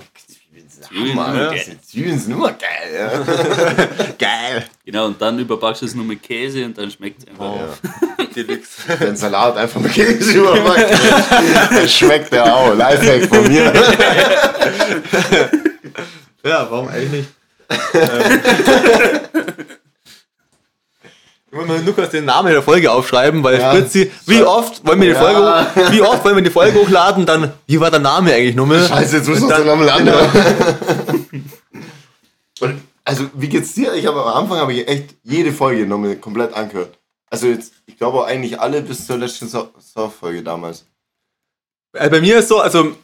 Zwiebeln, Mann, ja. diese Zwiebeln sind immer geil. Ja. Geil. Genau, und dann überbackst du es nur mit Käse und dann schmeckt es einfach. Ja. Deluxe. Den Salat einfach mit Käse überbackt. Das schmeckt der auch. Lifehack von mir. Ja, warum eigentlich nicht? Ich muss mal Lukas den Namen der Folge aufschreiben, weil Ja. Fritzi, wie oft wollen wir die Folge, Ja. wie oft wollen wir die Folge hochladen, dann, wie war der Name eigentlich nochmal? Scheiße, jetzt müssen wir uns nochmal anhören. Also, wie geht's dir? Ich habe am Anfang habe ich echt jede Folge nochmal komplett angehört. Also jetzt, ich glaube auch eigentlich alle bis zur letzten Soft-Folge damals. Äh, Bei mir ist so, also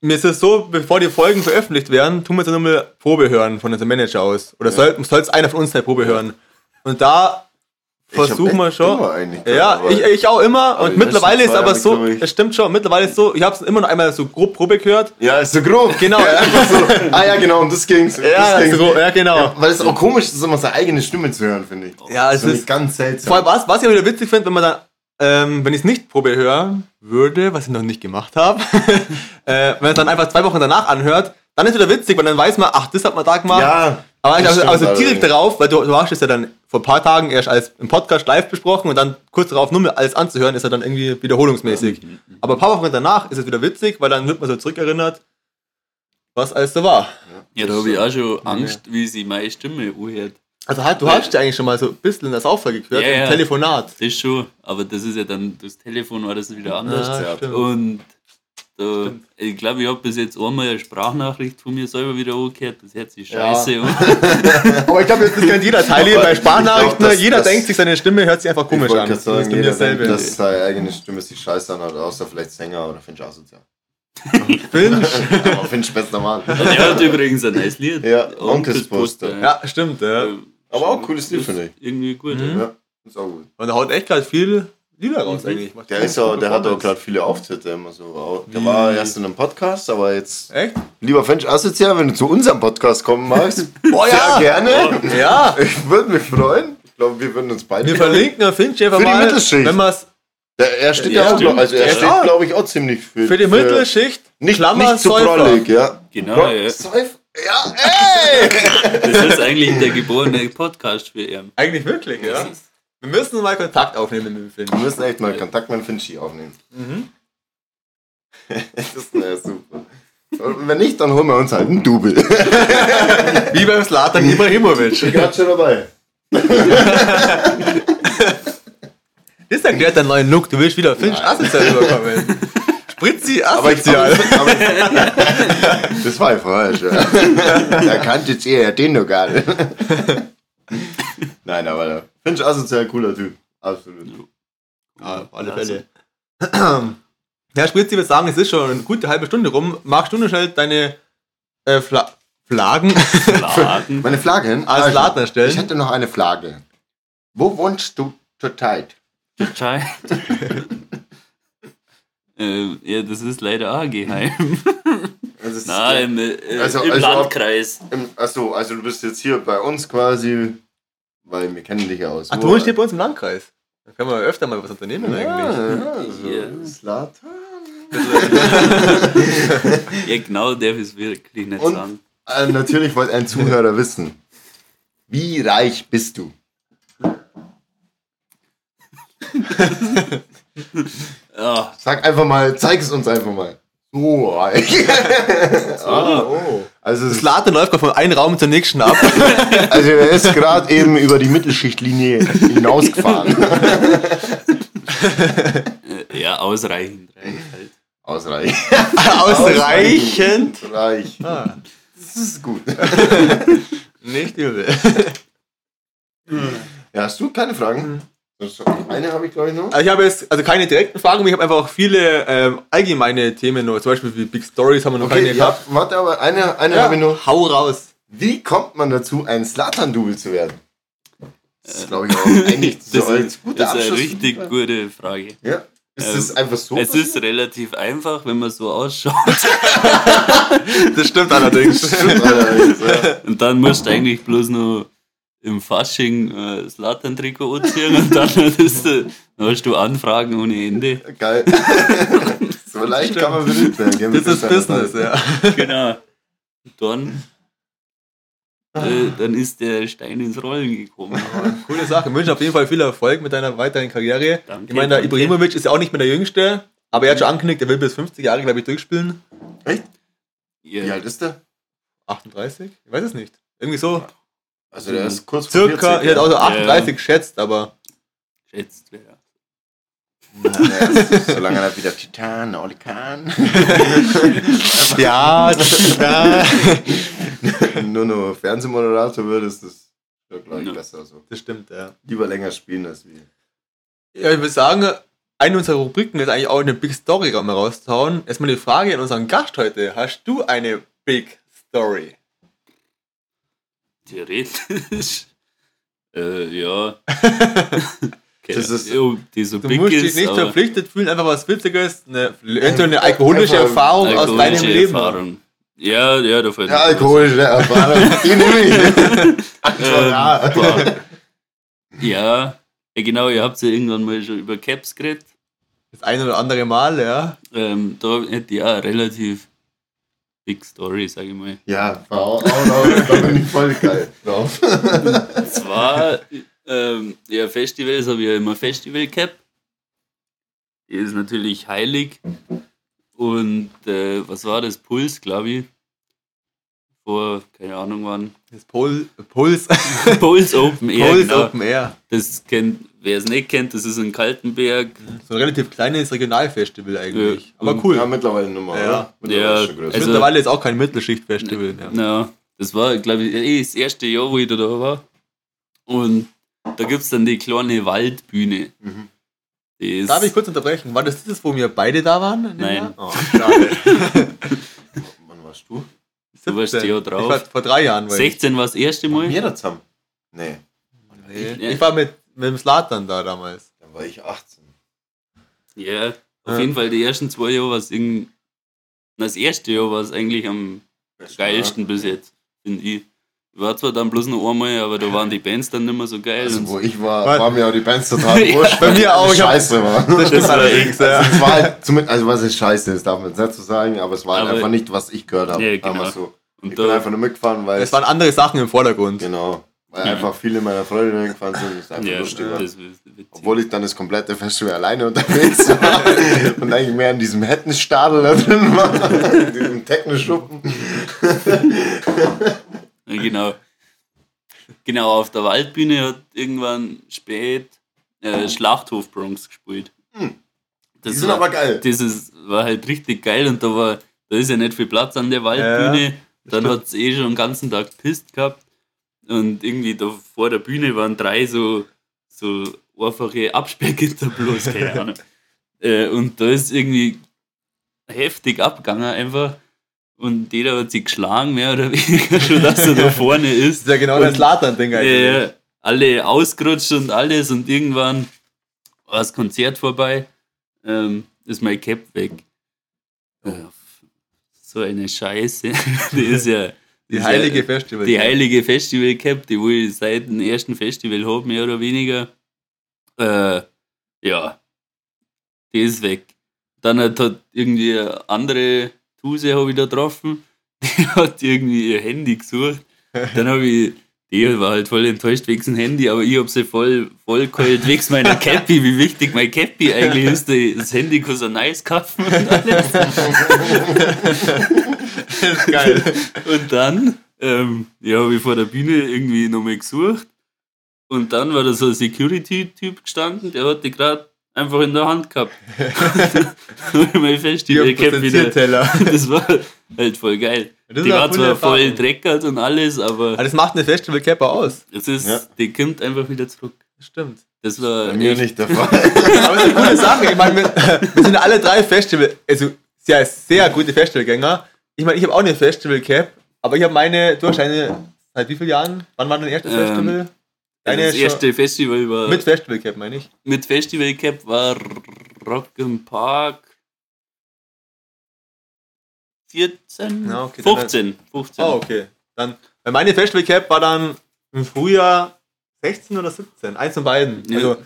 mir ist es so, bevor die Folgen veröffentlicht werden, tun wir jetzt nochmal Probe hören von unserem Manager aus. Oder soll es einer von uns eine Probe hören? Und da Wir echt schon. eigentlich Ja, ich, ich auch immer. Und mittlerweile ist aber so, es stimmt schon, mittlerweile ist so, ich habe es immer noch einmal so grob Probe gehört. Ja, ist so grob. Genau, ja. So. Ah ja, genau, und das ging's. Ja, das ging's. so, ja genau. Ja, weil es auch komisch ist, immer seine eigene Stimme zu hören, finde ich. Ja, das es finde ist- ganz seltsam. Vor allem, was, was ich auch wieder witzig finde, wenn man dann, ähm, wenn ich es nicht Probe hören würde, was ich noch nicht gemacht habe, äh, wenn man es dann einfach zwei Wochen danach anhört, dann ist wieder witzig, weil dann weiß man, ach, das hat man da gemacht. Ja, aber ich das also, also direkt darauf, weil du, du hast es ja dann vor ein paar Tagen erst als im Podcast live besprochen und dann kurz darauf nur mehr alles anzuhören, ist ja dann irgendwie wiederholungsmäßig. Aber ein paar Wochen danach ist es wieder witzig, weil dann wird man so zurückerinnert, was alles so war. Ja, da habe ich auch schon Angst, wie sie meine Stimme anhört. Also halt, du hast ja eigentlich schon mal so ein bisschen in der Sauffolge gehört, Ja, im ja. Telefonat. Das schon, aber das ist ja dann, das Telefon war das wieder anders. Ja. Und da, ich glaube, ich habe bis jetzt einmal eine Sprachnachricht von mir selber wieder angehört, das hört sich Ja. scheiße an. Aber ich glaube, das kennt jeder Teil Aber bei ich Sprachnachrichten. glaub, das- jeder das- denkt sich, seine Stimme hört sich einfach komisch an. Das sagen, ist jeder denkt, dass seine eigene Stimme sich scheiße anhört, außer vielleicht Sänger oder Finch asozial. Finch. Aber Finch best normal. Der hat übrigens ein neues Lied. Ja, Onkelsposter. Ja, stimmt, ja. Aber auch ein cooles Lied, finde ich. Irgendwie gut. Mhm. ja. Ja, ist auch gut. Und er haut echt gerade viel Lieder raus eigentlich. Macht Der, ist auch, der hat auch gerade viele Auftritte immer so. Der war erst in einem Podcast, aber jetzt. Echt? Lieber Finch asozial, wenn du zu unserem Podcast kommen magst, Oh ja. sehr gerne. Ja, Ich würde mich freuen. Ich glaube, wir würden uns beide wir freuen. verlinken ja Finch einfach Für die mal, Mittelschicht. wenn man es Der, er steht Ja, ja, auch, also er Ja, steht, ja. glaube ich, auch ziemlich für, für die Mittelschicht, nicht, Klammer, nicht zu Säufer. prollig, ja. Genau, Pro- ja. Säuf- ja, ey! Das ist eigentlich der geborene Podcast für ihn. Eigentlich wirklich, ja. Wir müssen mal Kontakt aufnehmen mit dem Finch. Wir müssen echt mal Kontakt mit dem Finchi aufnehmen. Mhm. das wäre super. Und wenn nicht, dann holen wir uns halt einen Double. Wie beim Slatan Ibrahimovic. gerade schon dabei. Das erklärt deinen neuen Look. Du willst wieder Finch asozial rüberkommen. Spritzi Aber ich, asozial. aber, aber, das war ja falsch. Ja. Da kanntet ihr ja den noch gar nicht. Nein, aber finde ich asozial cooler Typ. Absolut. Ja, auf alle Fälle. Ja, Spritzi würde sagen, es ist schon eine gute halbe Stunde rum. Magst du noch schnell deine äh, Fla Flaggen Laden. Meine Flaggen? als Laden erstellen? Ich hätte noch eine Flagge. Wo wohnst du zurzeit? Chai. äh, ja, das ist leider auch geheim. Nein, im, äh, Also- im also- Landkreis. Im, achso, also du bist jetzt hier bei uns quasi, weil wir kennen dich ja aus. Ach, du wohnst hier bei uns im Landkreis. Da können wir öfter mal was unternehmen ja, eigentlich. ja, Hier. Slatan. Ja, genau, ich es wirklich nicht Und- sagen. Äh, natürlich wollte ein Zuhörer wissen, wie reich bist du? Ja, Sag einfach mal, zeig es uns einfach mal. So reich. ah, oh. Also, es Das ist, Laden läuft gerade von einem Raum zum nächsten ab. also er ist gerade eben über die Mittelschichtlinie hinausgefahren. ja ausreichend reich halt. Ausreichend. Ausreichend. Reich. Ah, Das ist gut. nicht übel. Ja, hast du keine Fragen? Eine habe ich, glaube ich, noch. Also ich habe jetzt also keine direkten Fragen, aber ich habe einfach auch viele ähm, allgemeine Themen noch. Zum Beispiel wie Big Stories haben wir noch Okay, keine ja, gehabt. warte, aber eine, eine Ja, habe ich noch. hau raus. Wie kommt man dazu, ein Slatan-Double zu werden? Das ist, glaube ich, auch eigentlich so Das als ist, guter das ist eine richtig gute Frage. Ja. Ist Ähm, es einfach so? Es ist relativ einfach, wenn man so ausschaut. Das stimmt allerdings. Allerdings, ja. Und dann musst du eigentlich bloß noch im Fasching äh, das Lattern-Trikot anziehen und dann, ist, äh, dann hast du Anfragen ohne Ende. Geil. so leicht kann man berühmt werden. Das ist Business, Seite. ja. Genau. Dann, äh, dann ist der Stein ins Rollen gekommen. Coole Sache. Ich wünsche auf jeden Fall viel Erfolg mit deiner weiteren Karriere. Danke, ich meine, der danke. Ibrahimovic ist ja auch nicht mehr der Jüngste, aber er hat schon angekündigt, er will bis 50 Jahre, glaube ich, durchspielen. Echt? Ja, Wie alt ist der? 38? Ich weiß es nicht. Irgendwie so. Also der ist kurz vor Circa, 40, ich hätte auch so Ja. 38 geschätzt, aber schätzt. Ja, solange er wieder Titan, Oli Khan. ja, ja. Nur noch Fernsehmoderator wird, ist das, ja, glaube ich, Ja. besser so. das stimmt, ja. Lieber länger spielen als wie. Ja, ich würde sagen, eine unserer Rubriken ist eigentlich auch eine Big Story mal rauszuhauen. Erstmal die Frage an unseren Gast heute. Hast du eine Big Story? Theoretisch. äh, ja. Okay, Das ist- die so Du big musst ist, dich nicht verpflichtet fühlen, einfach was Witziges, eine, eventuell eine alkoholische Erfahrung aus deinem alkoholische Leben. Erfahrung. Ja, ja, da fällt Ja, alkoholische Erfahrung. Die nehme ich. Ähm, ja. ja, ja, genau, ihr habt ja irgendwann mal schon über Caps geredet. Das ein oder andere Mal, ja. Ähm, da hätte ich auch relativ big Story, sag ich mal. Ja, auch, auch, da bin ich voll geil drauf. Zwar, ähm, ja, Festivals habe ich ja immer Festival Cap. Die ist natürlich heilig. Und äh, was war das? Puls, glaube ich. Vor, keine Ahnung wann. Das Pol Puls, Puls Open Air. Puls genau. Open Air. Das kennt, wer es nicht kennt, das ist in Kaltenberg. So ein relativ kleines Regionalfestival eigentlich. Ja. Aber cool. Ja, mittlerweile Nummer, Ja. Mittlerweile Ja, ist also- Mittlerweile ist auch kein Mittelschichtfestival. Ja. Ja, das war, glaube ich, eh das erste Jahr, wo ich da, war. Und da gibt es dann die kleine Waldbühne. Mhm. Darf ich kurz unterbrechen? War das das, wo wir beide da waren? Nein. Oh, schade. Wann warst du? Du warst 17. ja drauf. Ich war vor drei Jahren. War ich. 16 war das erste Mal. Wir da zusammen? Nee, Nee. Ich war mit, mit dem Slatan da damals. dann war ich 18. Ja, auf Ja. jeden Fall die ersten zwei Jahre war es irgendwie. Das erste Jahr war es eigentlich am geilsten bis jetzt, finde ich. War zwar dann bloß noch einmal, aber da waren die Bands dann nicht mehr so geil. Also wo ich war, Was? war mir auch die Bands total Ja, wurscht. bei mir auch, das Scheiße war. Das stimmt allerdings, ja. Also, es war halt zumindest, also was ist scheiße, das darf man jetzt nicht so sagen, aber es war halt Aber- einfach nicht, was ich gehört habe. Ja, genau. so. und Ich bin einfach nur mitgefahren, weil Es waren andere Sachen im Vordergrund. genau, weil Ja. einfach viele meiner Freunde mitgefahren sind, das ist einfach ja, lustig das war. witzig. Obwohl ich dann das komplette Festival alleine unterwegs war und eigentlich mehr in diesem Hettenstadel da drin war, in diesem Techno-Schuppen. Ja, genau. Genau, auf der Waldbühne hat irgendwann spät äh, Schlachthof Bronx gespielt. Hm. Das Die sind war, aber geil. Das ist, war halt richtig geil und da war, da ist ja nicht viel Platz an der Waldbühne. Dann hat es eh schon den ganzen Tag pisst gehabt. Und irgendwie da vor der Bühne waren drei so, so einfache Absperrgitter bloß, keine Ahnung. äh, und da ist irgendwie heftig abgegangen einfach. Und jeder hat sich geschlagen, mehr oder weniger, schon dass er da vorne ist. Das ist ja genau das Latan-Ding eigentlich. Äh, alle ausgerutscht und alles und irgendwann war das Konzert vorbei, ähm, ist mein Cap weg. Äh, so eine Scheiße. die ist ja Die ist heilige ja, Festival. die heilige Festival Cap, die wo ich seit dem ersten Festival habe, mehr oder weniger. Äh, ja, die ist weg. Dann hat, hat irgendwie andere Tuse habe ich da getroffen, die hat irgendwie ihr Handy gesucht. Dann habe ich, die war halt voll enttäuscht wegen dem Handy, aber ich habe sie voll, voll geheult wegen meiner Cappy, wie wichtig mein Cappy eigentlich ist. Das Handy kann so nice kaufen und alles. geil. Und dann ähm, ja, habe ich vor der Bühne irgendwie nochmal gesucht. Und dann war da so ein Security-Typ gestanden, der hat die gerade einfach in der Hand gehabt. mein Festival Cap wieder. Teller. Das war halt voll geil. Das die war zwar voll dreckert und alles, aber Aber das macht eine Festival-Cap auch aus. es ist, Ja. die kommt einfach wieder zurück. Das stimmt. Das war Bei mir echt- nicht der Fall. Aber das ist eine coole Sache. Ich meine, wir, wir sind alle drei Festival, also sehr, sehr gute Festivalgänger. Ich meine, ich habe auch eine Festival-Cap, aber ich habe meine, du hast eine, seit wie vielen Jahren? Wann war dein erstes Ähm, Festival? Deine das erste Festival war Mit Festival-Cap, meine ich. mit Festival Cap war Rock im Park 14? Ja, okay, dann- 15. 15. Oh, okay. Dann, weil meine Festival-Cap war dann im Frühjahr 16 oder 17, eins von beiden. Ja. Also,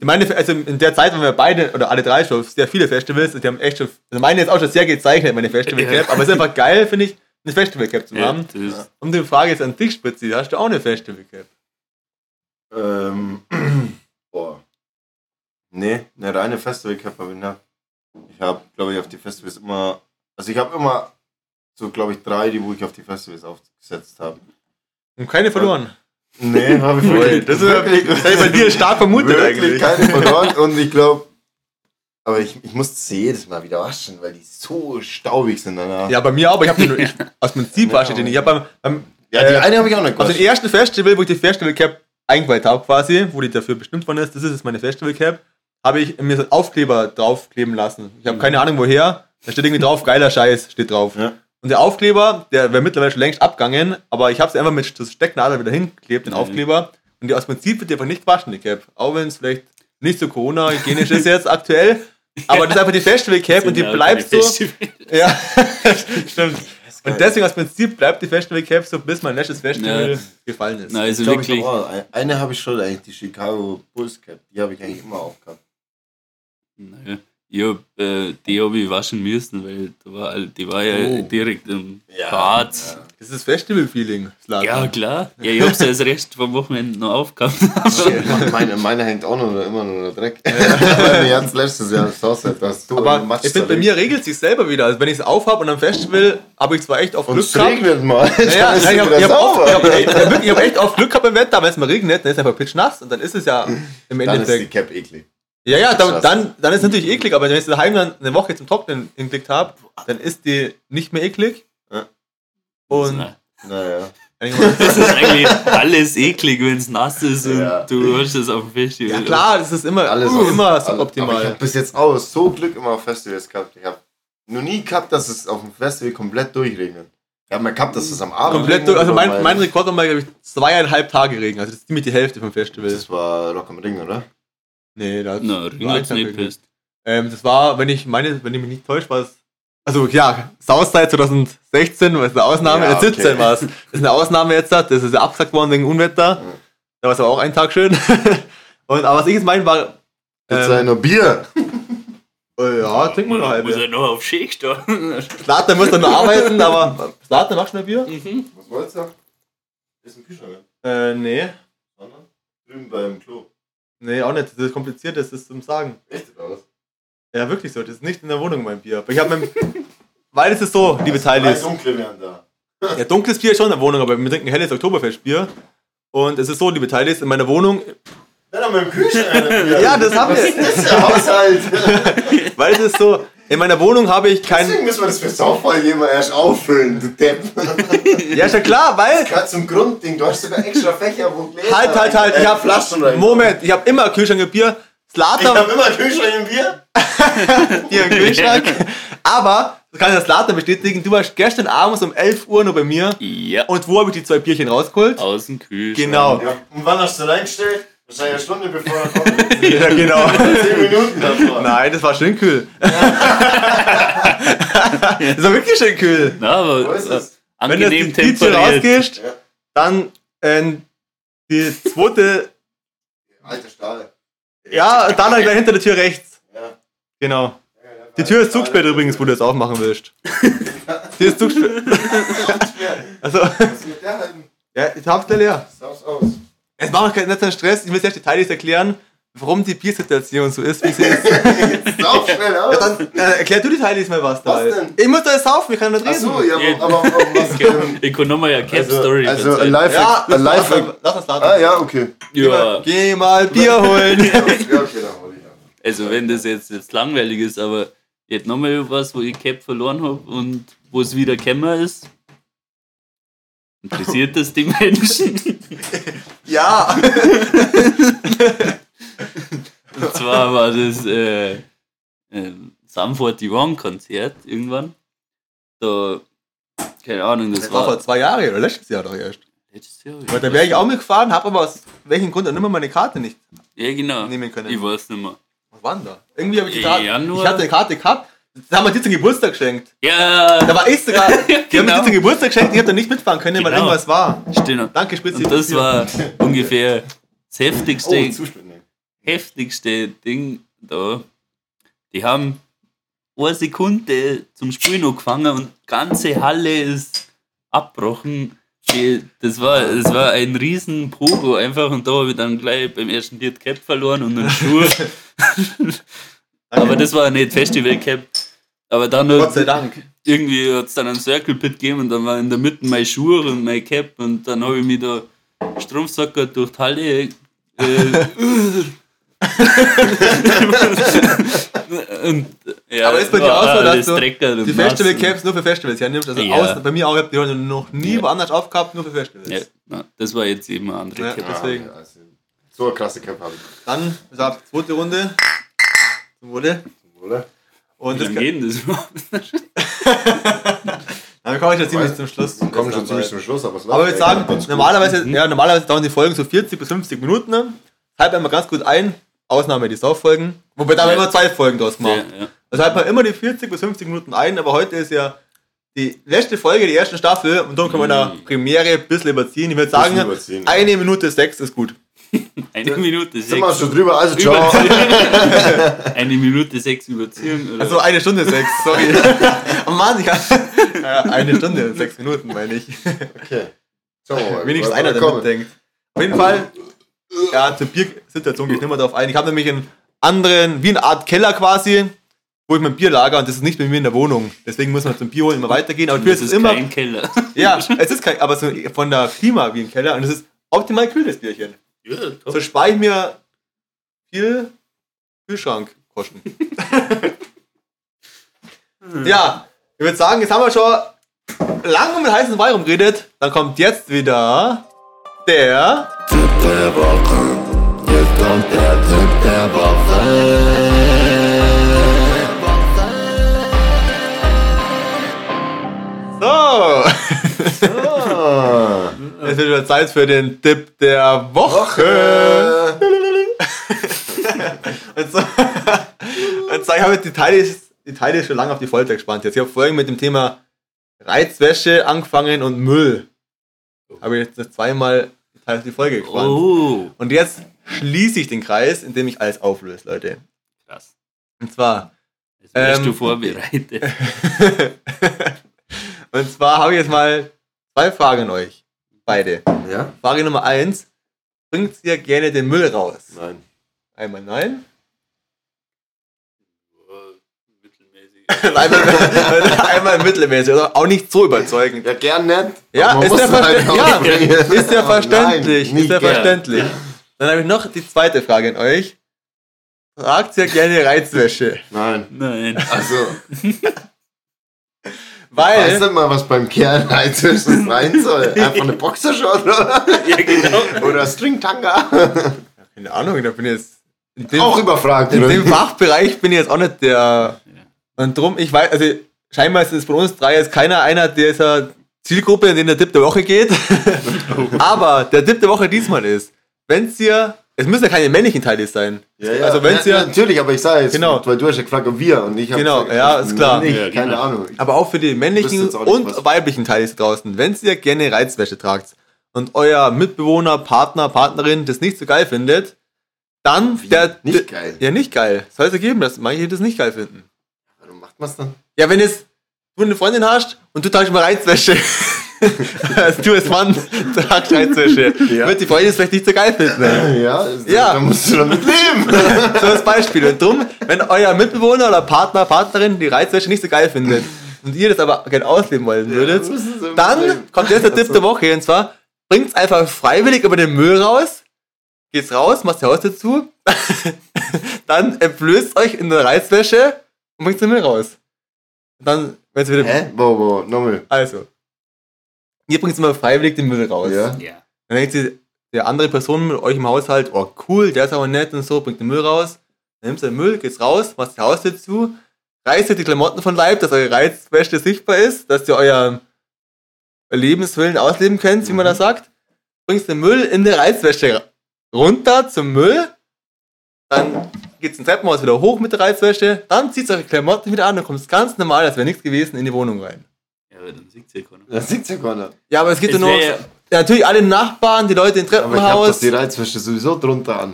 meine, also in der Zeit, wenn wir beide oder alle drei schon sehr viele Festivals, die haben echt schon, also meine ist auch schon sehr gezeichnet, meine Festival-Cap, Ja. aber es ist einfach geil, finde ich, eine Festival-Cap zu Ja, haben. ist, Und die Frage jetzt an dich, Spitzi, hast du auch eine Festival-Cap? Ähm, boah. Nee, eine reine Festival-Cap habe ich nicht. Ich habe, glaube ich, auf die Festivals immer. Also, ich habe immer so, glaube ich, drei, die wo ich auf die Festivals aufgesetzt habe. Und keine verloren. Nee, habe ich wirklich. Das ist wirklich, das ist bei dir stark vermutet wirklich eigentlich. keine verloren. Und ich glaube. Aber ich, ich muss sie jedes Mal wieder waschen, weil die so staubig sind danach. Ja, bei mir auch, aber ich habe nur, ich, aus Prinzip wasche ich den nicht. Ich habe beim, beim Ja, die äh, eine habe ich auch nicht Also gewaschen. den ersten Festival, wo ich die Festival Cap eingeweiht habe, quasi, wo die dafür bestimmt worden ist, das ist jetzt meine Festival Cap, habe ich mir so einen Aufkleber draufkleben lassen. Ich habe keine Ahnung woher. Da steht irgendwie drauf, geiler Scheiß, steht drauf. Ja. Und der Aufkleber, der wäre mittlerweile schon längst abgegangen, aber ich habe es einfach mit so Stecknadel wieder hingeklebt, den Mhm. Aufkleber. Und die aus Prinzip wird die einfach nicht gewaschen, die Cap. Auch wenn es vielleicht nicht so Corona-hygienisch ist jetzt aktuell. Aber das ist einfach die Festival Cap und die bleibt so. Ja, stimmt. Und deswegen aus Prinzip bleibt die Festival Cap so, bis mein letztes Festival Ja. gefallen ist. Nein, also Ich glaub, ich wirklich. hab auch eine- eine habe ich schon, eigentlich die Chicago Bulls Cap. Die habe ich eigentlich immer aufgehabt. Naja, ich hab, äh, die habe ich waschen müssen, weil da war, die war ja Oh. direkt im Bad. Das ist Festival-Feeling. Ja, klar. Ja, ich hab's ja das Rest vom Wochenende noch aufgehabt. Ja. meine, meine hängt auch noch immer nur der Dreck. Weil wir hatten letztes Jahr das Haus halt, dass du Aber ich finde, bei mir regelt sich selber wieder. Also wenn ich es aufhab und am Festival habe ich zwar echt auf Glück es gehabt. regnet mal. Naja, ich es habe hab ich hab, echt- ja, ich hab echt auf Glück gehabt im Wetter, wenn es mal regnet, dann ist einfach pitch-nass und dann ist es ja im Dann ist die Endeffekt. Cap eklig. Ja, ja, dann, dann, dann ist es natürlich eklig, aber wenn ich es daheim dann eine Woche zum Trocknen hingeklickt habe, dann ist die nicht mehr eklig. Ja. Und Naja. Das ist eigentlich alles eklig, wenn es nass ist und Ja. du hast es auf dem Festival. ja klar, das ist immer, Alles uh, immer alles- Aber ich suboptimal. habe bis jetzt auch so Glück immer auf Festivals gehabt. Ich habe noch nie gehabt, dass es auf dem Festival komplett durchregnet. Ich habe mal gehabt, dass es am Abend Komplett regnet, durch. Also mein, mein Rekord war mal, glaube ich, zweieinhalb Tage Regen. Also das ist ziemlich die Hälfte vom Festival. Das war Rock am Ring, oder? Nee, da Na, Ring ein hat's nicht bist. ähm, Das war, wenn ich meine, wenn ich mich nicht täusche, war es. Also ja, Southside 2016, das ist eine Ausnahme, Ja, äh, 17 okay. war es. Das ist eine Ausnahme jetzt, das ist ja abgesagt worden wegen Unwetter. Da war es aber auch ein Tag schön. Und, aber was ich jetzt meine war. Jetzt Ähm, sei nur Bier. äh, ja, trink mal noch Muss halbe. er noch auf Schicht da? Slater muss dann noch arbeiten, aber. Slater, machst du noch Bier? Was wolltest du? Ist ein Kühlschrank. Äh, nee. Sondern drüben beim Klo. Nee, auch nicht. Das ist kompliziert, das ist zum Sagen. Echt oder was? Ja, wirklich so. Das ist nicht in der Wohnung mein Bier. Aber ich habe Weil es ist so, liebe Teilis. dunkle wären da. Ja, dunkles Bier ist schon in der Wohnung, aber wir trinken helles Oktoberfestbier. Und es ist so, liebe Teilis, in meiner Wohnung, Er mit dem Kühlschrank. Ja, das haben wir. Das ist der Haushalt. Weil es ist so, in meiner Wohnung habe ich kein. Deswegen müssen wir das für Saufball immer erst auffüllen, du Depp. Ja, ist ja klar, weil. Gerade zum Grundding, du hast sogar extra Fächer, wo Gläser Halt, halt, halt. äh, Ich habe Flaschen rein. Moment, ich habe immer Kühlschrank und Bier. Ich Slater habe immer Kühlschrank im Bier. Bier im Kühlschrank. Aber, das kann ich das Slater bestätigen, du warst gestern abends um 11 Uhr nur bei mir. Ja, Und wo habe ich die zwei Bierchen rausgeholt? aus dem Kühlschrank. Genau. Ja. Und wann hast du reingestellt? Wahrscheinlich eine Stunde bevor er kommt. Ja, genau. Zehn Minuten davor. Nein, das war schön kühl. das war wirklich schön kühl. Na, aber Wo ist äh, es? Wenn du angenehm die temperiert. rausgehst, Ja. dann ähm, die zweite, Alter Stahl. ja, dann halt gleich hinter der Tür rechts. Ja. Genau. Die Tür ist zugesperrt übrigens, wo du jetzt aufmachen willst. Die ist zugesperrt. Also, Was ist mit der halten? ja, ich hab's gleich leer. Saus aus. Jetzt machen wir keinen einen Stress. Ich will erst detailliert erklären, warum die Biersituation so ist, wie sie ist. Sauf schnell aus. Ja, dann äh, erklär du die Teile mal was da. Was denn? Ich muss da jetzt saufen, ich kann nicht Ach reden. so, ja, Ja. aber, aber was Ich kann nochmal eine Also, Cap-Story also erzählen. live, Ja, a lass, lass uns starten. Ah ja, okay. ja, Geh mal Bier holen. Ja, okay, dann hol ich ab. also wenn das jetzt, jetzt langweilig ist, aber jetzt nochmal was, wo ich Cap verloren habe und wo es wieder gekommen ist. Interessiert das die Menschen? Ja. Und zwar war das äh, äh, Sum 41 Konzert irgendwann. Da, keine Ahnung, das, Das war war vor zwei Jahren oder letztes Jahr doch erst. letztes Jahr. Weil da wäre ich auch mitgefahren, habe aber aus welchem Grund auch mehr meine Karte nicht. Ja, genau. nehmen können. Ich weiß nicht mehr. Was war denn da? Irgendwie habe ich die Karte. Januar? Ich hatte eine Karte gehabt. Da haben wir dir zum Geburtstag geschenkt. Ja, Da war ich sogar. Die haben mir Genau. die zum Geburtstag geschenkt, ich habe da nicht mitfahren können, weil Genau. irgendwas war. stimmt. Danke, Spitze. Und das war ungefähr das heftigste, Oh, Zuspenden. heftigste Ding da. Die haben eine Sekunde zum Spielen angefangen und die ganze Halle ist abgebrochen. Das, war, das war ein riesen Pogo einfach und da habe ich dann gleich beim ersten die Cap verloren und einen Schuh. Aber das war nicht Festival Cap. Aber dann Gott sei Dank. irgendwie hat es dann einen Circle Pit gegeben und dann war in der Mitte mein Schuhe und mein Cap und dann habe ich mich da Strumpfsacker durch die Halle äh, und, ja, Aber ist bei dir auch so, dass du die Festival Caps nur für Festivals hernimmst? Also Ja. außen, bei mir auch, ich habe die noch nie Ja. woanders aufgehabt, nur für Festivals. Ja, na, das war jetzt eben eine andere Ja. Cap. Deswegen. Ja, also, so eine krasse Cap habe ich. Dann, wie gesagt, zweite Runde. Zum Wohle. Oder? Und Wie das geht denn das überhaupt? dann komme ich ja ziemlich zum Schluss. Wir kommen schon Dann ziemlich zum Schluss, aber es Aber ich würde sagen, gut. normalerweise, ja, normalerweise dauern die Folgen so 40 bis 50 Minuten. Ne? Halten wir ganz gut ein. Ausnahme die Sauffolgen. Wobei da haben wir Ja. immer zwei Folgen draus gemacht. Ja, ja. Also halten wir immer die 40 bis 50 Minuten ein, aber heute ist ja die letzte Folge der ersten Staffel und darum können wir da Mhm. Premiere ein bisschen überziehen. Ich würde sagen, eine Minute sechs ist gut. Eine Minute Sind wir sechs. schon drüber, also ciao. Eine Minute sechs überziehen. Oder? Also eine Stunde sechs, sorry. oh Mann, ich hab, eine Stunde, sechs Minuten meine ich. Okay. Schauen wir mal. Wenigstens einer, kommt. mitdenkt. Auf jeden Fall, ja, zur Biersituation gehe ich nicht mehr darauf ein. Ich habe nämlich einen anderen, wie eine Art Keller quasi, wo ich mein Bier lager und das ist nicht bei mir in der Wohnung. Deswegen muss man zum Bier holen immer weitergehen. Aber Bier das ist, ist immer, kein Keller. ja, es ist kein, aber so von der Klima wie ein Keller und es ist optimal kühl, das Bierchen. Ja, top. So spare ich mir viel Kühlschrankkosten. ja, ich würde sagen, jetzt haben wir schon lange mit heißen Wein rumgeredet. Dann kommt jetzt wieder der. So, Ah, es wird wieder Zeit für den Tipp der Woche. Und so, und so, ich habe jetzt die Teile, die Teile schon lange auf die Folter gespannt. Jetzt ich habe vorhin mit dem Thema Reizwäsche angefangen und Müll. Habe ich jetzt zweimal die Teile auf die Folge gespannt. Oh, Und jetzt schließe ich den Kreis, indem ich alles auflöse, Leute. krass. Und zwar, Jetzt wärst Ähm, du vorbereitet. und zwar habe ich jetzt mal zwei Fragen an euch. Beide. ja? Frage Nummer eins. Bringt ihr gerne den Müll raus? Nein. Einmal nein. Mittelmäßig. einmal, einmal mittelmäßig. Also auch nicht so überzeugend. Ja, gern nicht. Ja, ist ja, halt ja, ist ja verständlich. Nein, ist ja gern. verständlich. Dann habe ich noch die zweite Frage an euch. Tragt ihr gerne Reizwäsche? Nein. Nein. Also, Weil. weißt du mal, was beim Kerl Reizwäsche sein soll? Einfach eine Boxershort oder, ja, genau. oder Stringtanga? Keine Ahnung, da bin ich jetzt. In dem, Auch überfragt. in dem Fachbereich bin ich jetzt auch nicht der. Und drum, ich weiß, also scheinbar ist es von uns drei jetzt keiner einer dieser Zielgruppe, in der der Tipp der Woche geht. Aber der Tipp der Woche diesmal ist, wenn ihr. Es müssen ja keine männlichen Teile sein. Ja, ja. Also wenn ja, ihr. Natürlich, aber ich sage jetzt, Genau. weil du hast ja gefragt, ob wir und ich habe Genau, gesagt, ja, ist klar. Nicht, Ja, keine genau. Ahnung. Aber auch für die männlichen und was- weiblichen Teile draußen. Wenn ihr gerne Reizwäsche tragt und euer Mitbewohner, Partner, Partnerin das nicht so geil findet, dann der. Nicht geil. Ja, nicht geil. Soll es ergeben, dass manche das nicht geil finden. Warum macht man es dann? Ja, wenn jetzt du eine Freundin hast und du tragst mal Reizwäsche. also du als Mann tragst Reizwäsche. Ja. Wird die Freundin es vielleicht nicht so geil finden. Ja, ist- Ja. da musst du damit leben. So als Beispiel. Und drum, wenn euer Mitbewohner oder Partner, Partnerin die Reizwäsche nicht so geil findet und ihr das aber gerne ausleben wollen würdet, sie dann leben. kommt jetzt der Tipp der Woche. Und zwar, bringt's einfach freiwillig über den Müll raus, geht's raus, macht die Haustür zu, dann entblößt euch in der Reizwäsche und bringt den Müll raus. Und dann, wenn's wieder... Hä? Wo, wo, nochmal. Also, ihr bringt immer freiwillig den Müll raus. Ja. Ja. Dann denkt sie, der andere Person mit euch im Haushalt, oh cool, der ist aber nett und so, bringt den Müll raus. Dann nimmst du den Müll, geht's raus, machst die Haustür zu, reißt ihr die Klamotten von Leib, dass eure Reizwäsche sichtbar ist, dass ihr euren Lebenswillen ausleben könnt, wie man das sagt. Bringst den Müll in der Reizwäsche runter zum Müll, dann geht's ein Treppenhaus wieder hoch mit der Reizwäsche, dann zieht eure Klamotten wieder an und kommt ganz normal, als wäre nichts gewesen, in die Wohnung rein. Ja, aber dann sieht ja keiner. Das sieht's ja gar nicht. Ja, aber es geht Es ja nur. Ja, natürlich alle Nachbarn, die Leute im Aber ich hab doch Treppenhaus. die Reizwäsche sowieso drunter an.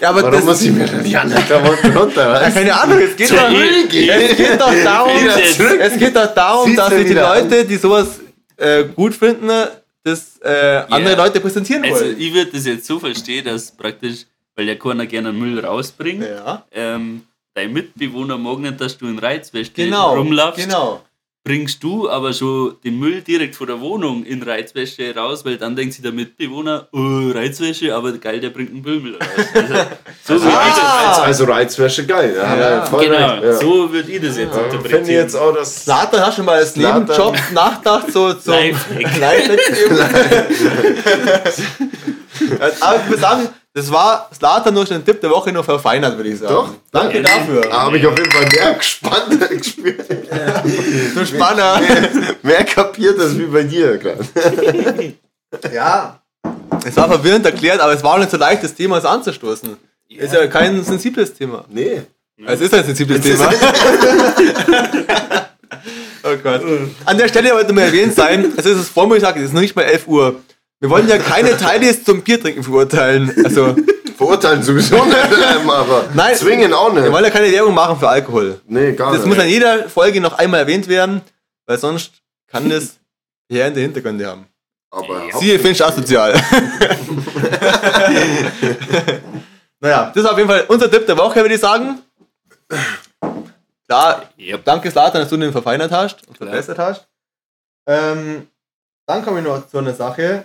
Ja, aber Warum das, muss ich mir denn die anderen Klamotten runter? ja, Weißt? keine Ahnung, es geht, doch, es geht doch darum, es geht doch darum, dass sich die wieder an. Leute, die sowas äh, gut finden, das äh, andere Leute präsentieren Also wollen. ich würde das jetzt so verstehen, dass praktisch, weil ja keiner gerne Müll rausbringt, Ja, ähm, dein Mitbewohner mag nicht, dass du in Reizwäsche genau. rumlaufst, Genau. Bringst du aber schon den Müll direkt vor der Wohnung in Reizwäsche raus, weil dann denkt sich der Mitbewohner, oh, Reizwäsche, aber geil, der bringt einen Müll raus. Also, so würde ich das, Ah, Also Reizwäsche geil. Ja, Ja. genau, recht, ja. so würde ich das jetzt Ja, Finde ich interpretieren. jetzt auch, dass. Slatan, hast du schon mal als. Nebenjob nachgedacht, so zum. Lifehack Aber ich muss sagen, das war Slatan durch den Tipp der Woche noch verfeinert, würde ich sagen. Doch, Danke dafür. Da habe ich auf jeden Fall mehr gespannt gespürt. Du Spanner. Mehr kapiert das wie bei dir gerade. Ja. Es war verwirrend erklärt, aber es war auch nicht so leicht, das Thema anzustoßen. Ist ja kein sensibles Thema. Nee. Es ist ein sensibles Thema. oh Gott. An der Stelle wollte mal erwähnt sein, es ist das Vormittag, es ist noch nicht mal 11 Uhr. Wir wollen ja keine Teile zum Biertrinken verurteilen. Also, Verurteilen sowieso nicht, ähm, aber Nein. zwingen auch wir nicht. wollen ja keine Werbung machen für Alkohol. Nee, gar Das nicht. muss an jeder Folge noch einmal erwähnt werden, weil sonst kann das hier in der Hintergründe haben. aber Siehe Finch asozial. naja, das ist auf jeden Fall unser Tipp der Woche, würde ich sagen. Klar, Yep. danke Slatan, dass du den verfeinert hast und verbessert hast. Ähm, dann komme ich noch zu einer Sache.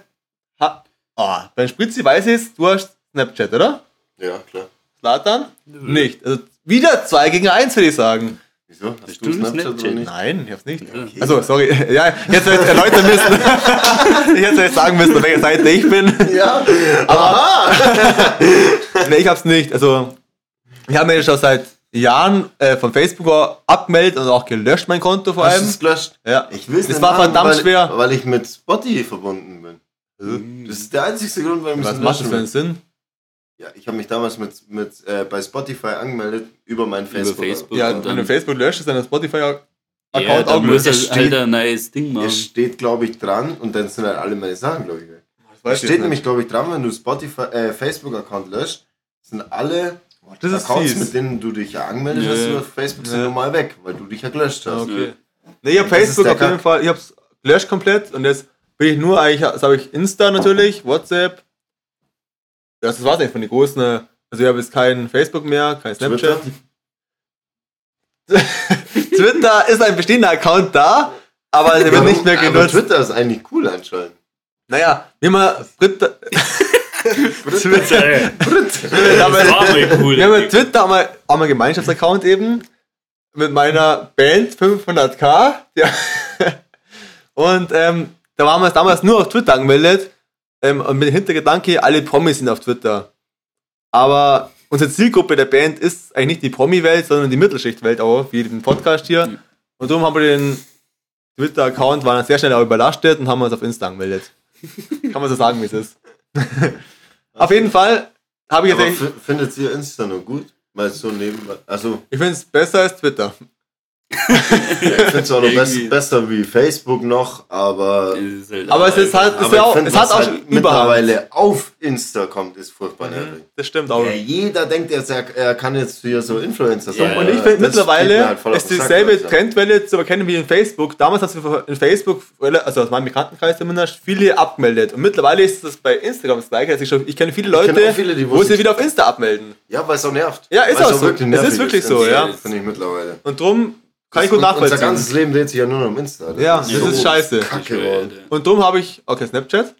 Ah, beim Spritzi weiß ich du hast Snapchat, oder? Ja, klar. Slatan? Nicht. Also wieder 2 gegen 1, würde ich sagen. Wieso? Hast du du Snapchat Snapchat? oder nicht? Nein, ich hab's nicht. Also, sorry. Ja, jetzt hätte ich erläutern müssen. ich hätte jetzt sagen müssen, auf welcher Seite ich bin. Ja. Nee, ich hab's nicht. Also, ich habe mir schon seit Jahren äh, von Facebook abgemeldet und auch gelöscht, mein Konto vor Hast du allem. es gelöscht? Ja. Ich will es Das war verdammt weil, schwer. Weil ich mit Spotify verbunden bin. Das ist der einzige Grund, warum ich Was es macht das für einen. Sinn? Ja, ich habe mich damals mit, mit, äh, bei Spotify angemeldet über mein Facebook. Facebook. Ja, und wenn dann- du Facebook löscht, ist dein Spotify-Account Ja, auch dann muss gelöscht. er halt ein neues Ding machen. Es steht, glaube ich, dran und dann sind halt alle meine Sachen, glaube ich. weg. Es steht nämlich, glaube ich, dran, wenn du Spotify, äh, Facebook-Account löscht, sind alle Das ist Accounts, fies. mit denen du dich ja angemeldet hast über Facebook, sind normal weg, weil du dich ja gelöscht hast. Okay. Nee, ich hab Das ist Facebook auf jeden. Fall, ich hab's gelöscht komplett und jetzt bin ich nur eigentlich, jetzt habe ich Insta natürlich, WhatsApp. Das war's eigentlich von den großen. Also ich habe jetzt kein Facebook mehr, kein Snapchat. Twitter ist ein bestehender Account da, aber der wird nicht mehr Aber genutzt. Twitter ist eigentlich cool anscheinend. Naja, wie man Twitter, Twitter. Das war mal cool. wir haben ja Twitter haben wir, haben wir einen Gemeinschaftsaccount eben mit meiner Band 500k. Ja. Und ähm, da waren wir damals nur auf Twitter angemeldet ähm, und mit dem Hintergedanke, alle Promis sind auf Twitter. Aber unsere Zielgruppe der Band ist eigentlich nicht die Promi-Welt, sondern die Mittelschichtwelt auch, wie den Podcast hier. Und darum haben wir den Twitter-Account, waren sehr schnell auch überlastet und haben uns auf Insta angemeldet. Kann man so sagen, wie es ist. auf jeden Fall habe ich jetzt findet ihr Insta nur gut? Es so nebenbei. Also, Ich finde es besser als Twitter. Ich finde es auch noch best, besser wie Facebook noch, aber. ist halt Aber es ist halt, ist ja auch, find, es hat auch halt mittlerweile auf Insta kommt, ist furchtbar nervig. Das stimmt auch. Ja, jeder denkt jetzt, er, er kann jetzt hier so Influencer sein. Ja, Und ich finde mittlerweile halt ist Sack, dieselbe Alter. Trendwelle zu erkennen wie in Facebook. Damals hast du in Facebook, also aus meinem Bekanntenkreis zumindest, viele abgemeldet. Und mittlerweile ist das bei Instagram das gleiche. Also ich, kenne viele Leute, kenn viele, die wo sie wieder auf Insta abmelden. Ja, weil es auch nervt. Ja, ist Weil's auch so. Es ist wirklich so, ja. Finde ich mittlerweile. Und drum kann ich gut Und Unser nachvollziehen. ganzes Leben dreht sich ja nur noch um Insta. Ja, das ist scheiße. Kacke geworden. Und drum habe ich, okay, Snapchat.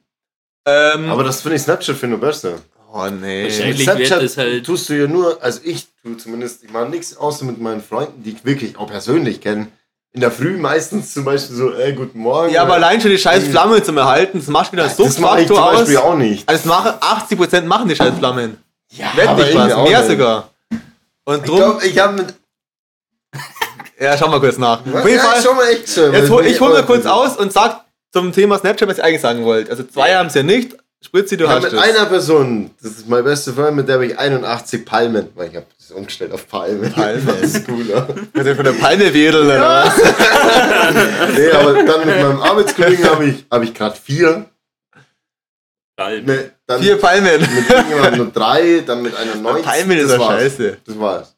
Ähm, Aber das finde ich Snapchat finde ich besser. oh nee. Mit wird es halt. tust du ja nur, also ich tue zumindest, ich mache nichts außer mit meinen Freunden, die ich wirklich auch persönlich kenne. In der Früh meistens zum Beispiel so, ey, guten Morgen. Ja, aber allein schon die scheiß Flamme zum Erhalten, das macht wieder einen das mache ich zum Suchtfaktor aus. Beispiel auch nicht. Also machen 80% machen die scheiß Flammen. Ja, Wett nicht was, mehr nicht. sogar. Und Ich drum, glaube, ich habe mit. Ja, schau mal kurz nach. Auf jeden ja, Fall, schon mal echt schön. jetzt hol, ich hol mal kurz aus und sag zum Thema Snapchat, was ihr eigentlich sagen wollt. Also zwei haben es ja nicht. Spritzi, du Ich hast mit es. einer Person, das ist meine beste Freundin, mit der habe ich 81 Palmen, weil ich habe das umgestellt auf Palmen. Palmen. Das ist cooler. Kannst du von der Palme wedeln oder was? nee, aber dann mit meinem Arbeitskollegen habe ich, hab ich gerade vier. Halt. Ne, dann Vier Palmen. mit irgendjemandem nur drei, dann mit einer 90. Palmen ist das scheiße. Das war's.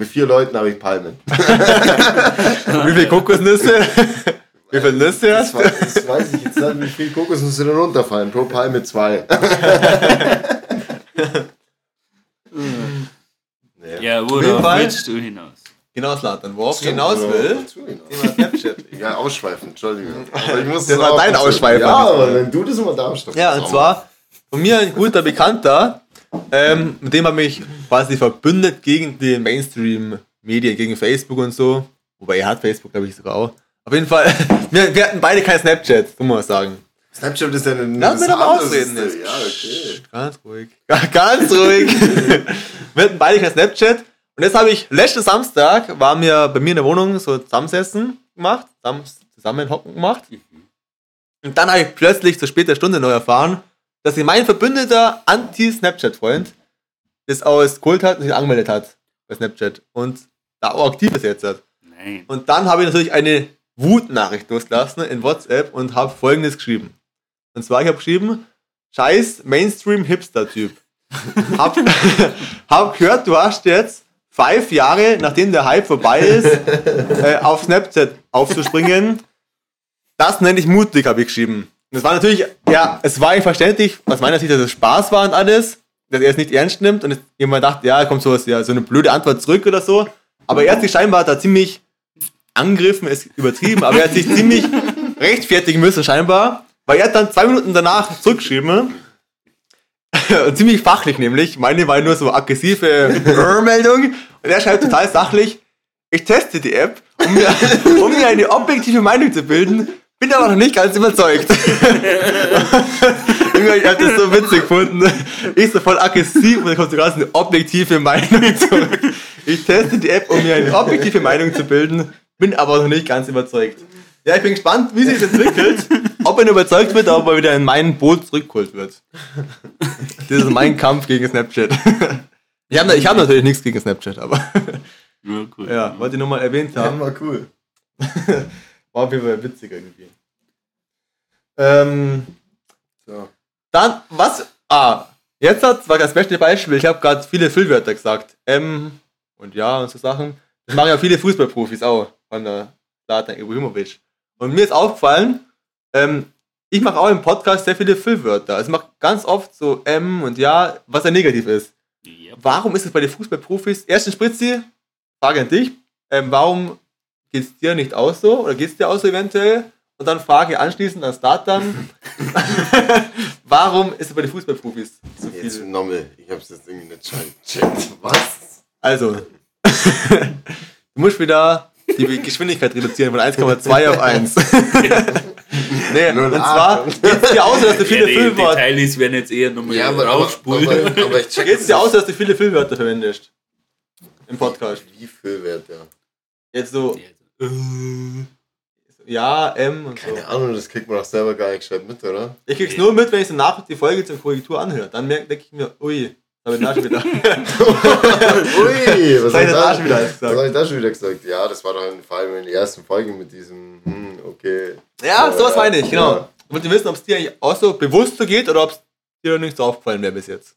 Mit vier Leuten habe ich Palmen. Wie viele Kokosnüsse? Wie viele Nüsse Das, hast du? war, das weiß ich jetzt nicht, wie viel Kokosnüsse dann runterfallen. Pro Palme zwei. Ja, jeden worauf willst du hinaus? Slatan. Worauf ich hinaus will, Thema Snapchat. Ja, ausschweifen, Entschuldigung. Aber ich muss Das war dein Ausschweifen. Ja, aber wenn du das mal darfst. Ja, und zwar von mir ein guter Bekannter, ähm, mit dem habe ich quasi verbündet gegen die Mainstream-Medien, gegen Facebook und so. Wobei er hat Facebook, glaube ich, sogar auch. Auf jeden Fall, wir, wir hatten beide kein Snapchat, muss man sagen. Snapchat ist ja eine Lass mir doch mal ausreden jetzt. Ja, okay. Ganz ruhig. Ganz ruhig. wir hatten beide kein Snapchat. Und jetzt habe ich letzten Samstag, waren wir bei mir in der Wohnung so zusammensessen gemacht, zusammen, zusammenhocken gemacht. Und dann habe ich plötzlich zu später Stunde noch erfahren, dass sich mein verbündeter Anti-Snapchat-Freund das aus Kult hat und sich angemeldet hat bei Snapchat. Und da auch aktiv ist jetzt. Nein. Und dann habe ich natürlich eine Wutnachricht losgelassen in WhatsApp und habe folgendes geschrieben. Und zwar, ich habe geschrieben, scheiß Mainstream-Hipster-Typ. hab, hab gehört, du hast jetzt fünf Jahre, nachdem der Hype vorbei ist, äh, auf Snapchat aufzuspringen. Das nenne ich mutig, habe ich geschrieben. Das war natürlich, ja, es war eigentlich verständlich, aus meiner Sicht, dass es Spaß war und alles, dass er es nicht ernst nimmt und jemand dachte, ja, kommt sowas, ja, so eine blöde Antwort zurück oder so. Aber er hat sich scheinbar da ziemlich angegriffen, ist übertrieben, aber er hat sich ziemlich rechtfertigen müssen scheinbar, weil er hat dann zwei Minuten danach zurückgeschrieben, ziemlich fachlich nämlich, meine war nur so aggressive Meldung und er schreibt total sachlich, ich teste die App, um mir, um mir eine objektive Meinung zu bilden, bin aber noch nicht ganz überzeugt. Ich hab das so witzig gefunden. Ich so voll aggressiv und dann kommt so ganz eine objektive Meinung zurück. Ich teste die App, um mir eine objektive Meinung zu bilden, bin aber noch nicht ganz überzeugt. Ja, ich bin gespannt, wie sich das entwickelt. Ob er überzeugt wird, ob er wieder in mein Boot zurückgeholt wird. Das ist mein Kampf gegen Snapchat. Ich habe ich hab natürlich nichts gegen Snapchat, aber Ja, cool. ja, wollte ich nochmal erwähnt Ja, haben. war cool. War auf jeden Fall witzig irgendwie. Ähm, So. dann, was? Ah, jetzt hat war das beste Beispiel. Ich habe gerade viele Füllwörter gesagt. M und ja und so Sachen. Das machen ja viele Fußballprofis auch. Von der Zlatan Ibrahimovic. Und mir ist aufgefallen, ähm, ich mache auch im Podcast sehr viele Füllwörter. Also ich mache ganz oft so M und ja, was ja negativ ist. Ja. Warum ist es bei den Fußballprofis? Erstens Spritzi, Frage an dich. Ähm, warum geht es dir nicht aus so? Oder geht es dir aus so eventuell? Und dann Frage anschließend an Start dann. Warum ist es bei den Fußballprofis so Jetzt viel? nochmal, ich hab's jetzt irgendwie nicht schon gecheckt. Was? Also, du musst wieder die Geschwindigkeit reduzieren von 1,2 auf 1. nee, und 0,8. zwar geht's dir aus, dass du viele die Füllwörter, Details werden jetzt eher nochmal Ja, aber, aber, rausspulen. aber, aber ich check geht's dir aus, dass du viele Füllwörter verwendest? Im Podcast. Wie viel wert, ja. Jetzt so, ja, M und so. Keine Ahnung, das kriegt man doch selber gar nicht gescheit mit, oder? Ich krieg's nur mit, wenn ich so nach die Folge zur Korrektur anhöre. Dann denke ich mir, ui, hab ich da schon wieder. Ui, was Sag hab ich da, auch schon wieder alles was gesagt? hab ich da schon wieder gesagt? Ja, das war doch in, vor allem in der ersten Folge mit diesem, hm, okay. Ja, So, sowas meine ich, genau. Ja. Ich wollte wissen, ob es dir eigentlich auch so bewusst so geht oder ob es dir noch nicht so aufgefallen wäre bis jetzt.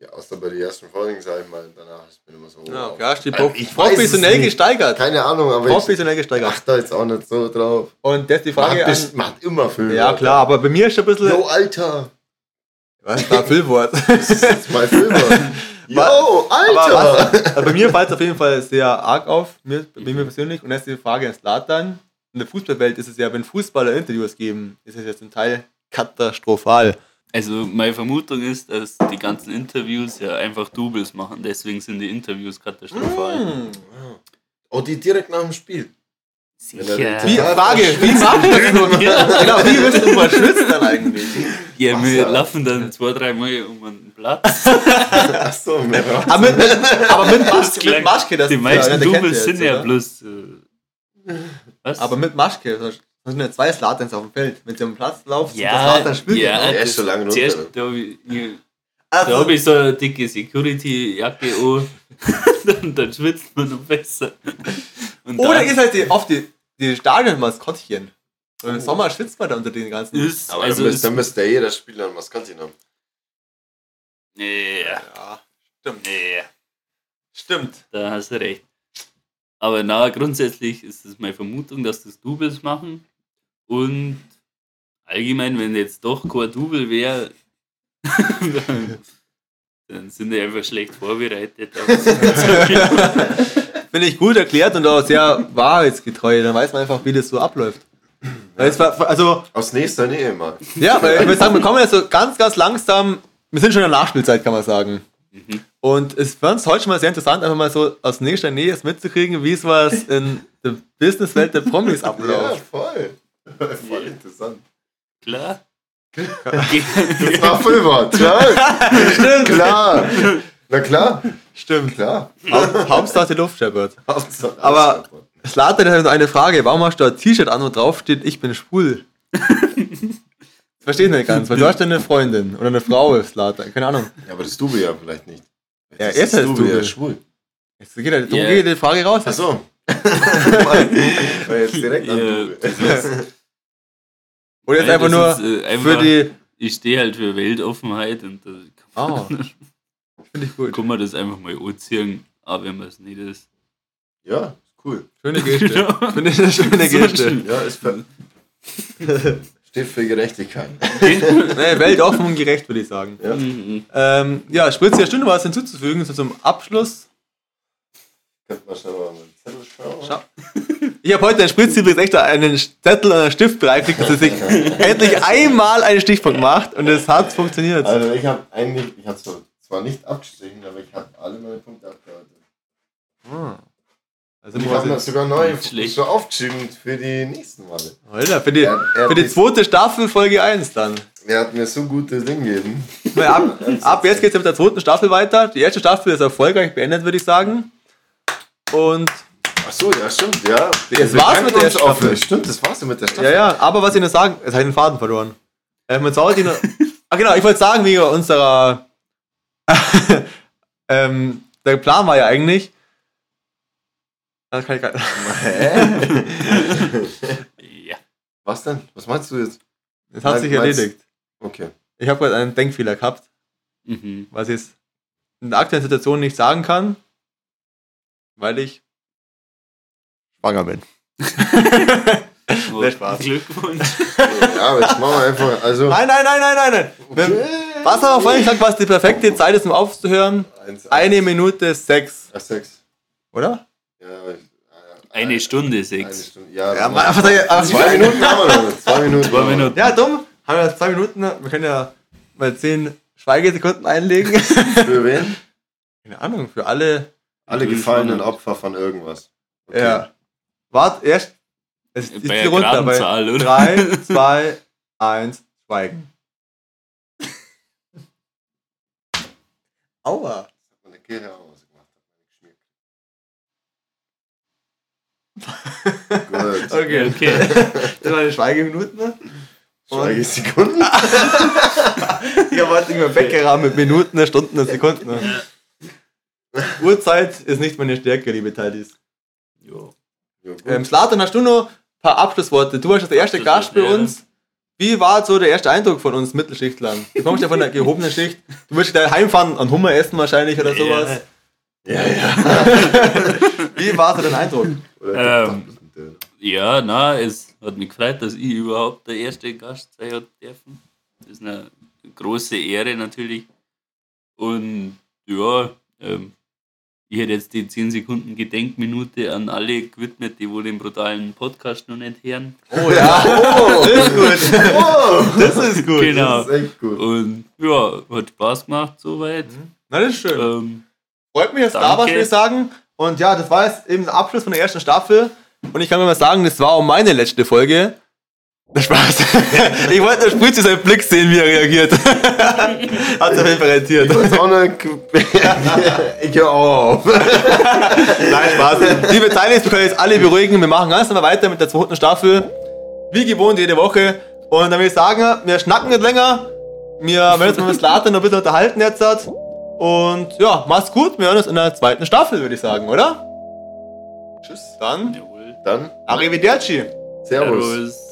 Ja, außer bei den ersten Folgen, sag ich mal, danach ist mir immer so. Ja, ja steht Äh, prof ich professionell gesteigert. Keine Ahnung, aber ich Professionell gesteigert. achte da jetzt auch nicht so drauf. Und das ist die Man Frage hat, best- an, man hat immer Filme. Ja klar, aber bei mir ist schon ein bisschen... Yo, Alter, Was ist da Füllwort? das ist jetzt mein Film. Yo, Alter! was, also bei mir fällt es auf jeden Fall sehr arg auf, mir, bei mir persönlich. Und das ist die Frage an Slatan. In der Fußballwelt ist es ja, wenn Fußballer Interviews geben, ist es ja zum Teil katastrophal. Also meine Vermutung ist, dass die ganzen Interviews ja einfach Doubles machen. Deswegen sind die Interviews katastrophal. Oh, die direkt nach dem Spiel. Sicher. Wie, Frage, wie macht das nun? genau, wie wirst du mal schwitzen dann eigentlich? Ja, wir Wasser. laufen dann zwei, drei Mal um einen Platz. Achso, mehr Aber mit, mit, aber mit, Maschke, mit Maschke, das die ist meisten ja, Doubles sind jetzt, ja bloß. Äh, was? Aber mit Maschke, das sind ja zwei Slatans auf dem Feld. Wenn sie am Platz laufen, ja, das Slatan spielt. ja? Der ist schon lange runter. zuerst, da habe ich, Also, da hab ich so eine dicke Security-Jacke an. dann, dann schwitzt man noch besser. Und oder dann ist halt die, oft die, die Stadionmaskottchen. Und im Sommer schwitzt man da unter den ganzen. ist, Aber also dann, müsste, ist, dann müsste ja jeder Spieler ein Maskottchen haben. nee, Ja, stimmt. nee, Stimmt. da hast du recht. Aber na, grundsätzlich ist es meine Vermutung, dass das Doubles machen. Und allgemein, wenn jetzt doch kein Double wäre, dann, dann sind die einfach schlecht vorbereitet. Finde ich gut erklärt und auch sehr wahrheitsgetreu. Dann weiß man einfach, wie das so abläuft. Weil es war- Also, Aus nächster Nähe mal. ja, weil ich würde sagen, wir kommen jetzt so ganz, ganz langsam. Wir sind schon in der Nachspielzeit, kann man sagen. Mhm. Und es war uns heute schon mal sehr interessant, einfach mal so aus nächster Nähe es mitzukriegen, wie es was in der Businesswelt der Promis Ja, abläuft. voll. Voll interessant. Klar. Das war Füllwort. Klar. Stimmt. klar. Na klar. Stimmt. Klar. Haupt- Hauptsache die Luft scheppert. Hauptsache- Aber Slatan hat noch eine Frage. Warum hast du ein T-Shirt an, wo drauf steht, ich bin schwul? Das verstehe ich nicht ganz, weil du hast ja eine Freundin oder eine Frau, Slatan. Keine Ahnung. Ja, aber das Double ja vielleicht nicht. Ja, Das er ist ist halt Double Double. ja schwul. Jetzt geht, er- darum Ja. geht die Frage raus. Achso. Weil jetzt direkt an Ja, Double. das ist- Oder jetzt einfach das nur ist, äh, einfach- für die. Ich stehe halt für Weltoffenheit und da Oh, finde ich gut. kann man das einfach mal anziehen, auch wenn man es nicht ist. Ja, cool. Schöne Geste. Genau. Finde ich eine schöne Geste. Ja, ist für, steht für Gerechtigkeit. Nee, weltoffen und gerecht, würde ich sagen. Ja. Mhm. Ähm, ja, Spritze, Stunde was hinzuzufügen, so zum Abschluss. Könnte man schon mal einen Zettel schauen. Schau. Ich habe heute ein Spritz übrigens echt einen Zettel und einen Stift bereitlegt, dass er sich endlich einmal einen Stichpunkt macht und es hat funktioniert. Also ich habe eigentlich, ich habe zwar nicht abgestrichen, aber ich habe alle meine Punkte abgearbeitet. Ah. Also ich habe sogar neu so aufgeschrieben für die nächsten Male. Alter, für die, Er, er, für die zweite Staffel Folge 1 dann. er hat mir so gute Dinge gegeben. Weil Ab, ab jetzt geht es mit der zweiten Staffel weiter. Die erste Staffel ist erfolgreich beendet, würde ich sagen. Und Ach so, ja, stimmt, ja. Das war's mit der uns auf- Staffel. Stimmt, das war's ja mit der Staffel. ja, ja, aber was ich noch sagen, habe ich den Faden verloren. Ähm, jetzt sollte ich noch, ah genau, ich wollte sagen, wie unserer, ähm, der Plan war ja eigentlich, das kann ich grad, Ja. Was denn? Was meinst du jetzt? das hat Mein- sich meinst- erledigt. Okay. Ich habe gerade einen Denkfehler gehabt, Mhm. was ich in der aktuellen Situation nicht sagen kann, weil ich schwanger bin. Oh, Spaß. Glückwunsch. Ja, aber jetzt machen wir einfach, also. Nein, nein, nein, nein, nein, nein. Wenn, was haben wir vorhin gesagt, was die perfekte Zeit ist, um aufzuhören? Eins, Eine Minute sechs, Ach, sechs. oder? Ja, Eine Stunde Eine sechs. Stunde. Ja, Ja, da- zwei Minuten haben wir noch. Zwei Minuten. Zwei Minuten. Ja, dumm. Haben wir zwei Minuten. Wir können ja mal 10 Schweigesekunden einlegen. Für wen? Keine Ahnung, für alle. Alle gefallenen Opfer von irgendwas. Okay. Ja. Wart, erst. Es ist Bei die runter. geraden Bei Zahl, oder? 3, 2, 1, Schweigen. Aua. Meine Kehle aus gemacht. Gut. Okay, Okay. das waren Schweigeminuten. ne? Schweigesekunden. Ich habe heute immer Bäckerrahmen mit Minuten, Stunden, Sekunden. Uhrzeit ist nicht meine Stärke, liebe Teilis. Ähm, Slatan, hast du noch ein paar Abschlussworte? Du warst ja der erste Gast bei Abschlussworte, uns. Wie war so der erste Eindruck von uns Mittelschichtlern? Du kommst ja von der gehobenen Schicht. Du wirst da heimfahren und Hummer essen wahrscheinlich oder sowas. ja, ja. Wie war so dein Eindruck? Ähm? Ja, na, es hat mich gefreut, dass ich überhaupt der erste Gast sein hat dürfen. Das ist eine große Ehre natürlich. Und ja, ähm, ich hätte jetzt die 10 Sekunden Gedenkminute an alle gewidmet, die wohl den brutalen Podcast noch nicht hören. Oh ja, oh, das ist gut. Oh, Das ist gut. Genau. das ist echt gut. Und ja, hat Spaß gemacht soweit. Na, das ist schön. Ähm, Freut mich, dass da würde ich sagen. Und ja, das war jetzt eben der Abschluss von der ersten Staffel. Und ich kann mir mal sagen, das war auch meine letzte Folge. Der Spaß. ich wollte der Spritze seinen Blick sehen, wie er reagiert. Hat auf jeden Fall rentiert. Ich weiß auch auf. Nein, Spaß. Liebe Teilnehmer, wir können jetzt alle beruhigen. Wir machen ganz normal weiter mit der zweiten Staffel. Wie gewohnt jede Woche. Und dann würde ich sagen, wir schnacken nicht länger. Wir werden uns mal mit Slater noch ein bisschen unterhalten jetzt. Und ja, mach's gut. Wir hören uns in der zweiten Staffel, würde ich sagen, oder? Tschüss. Dann jawohl. Dann, Arrivederci. Servus. Servus.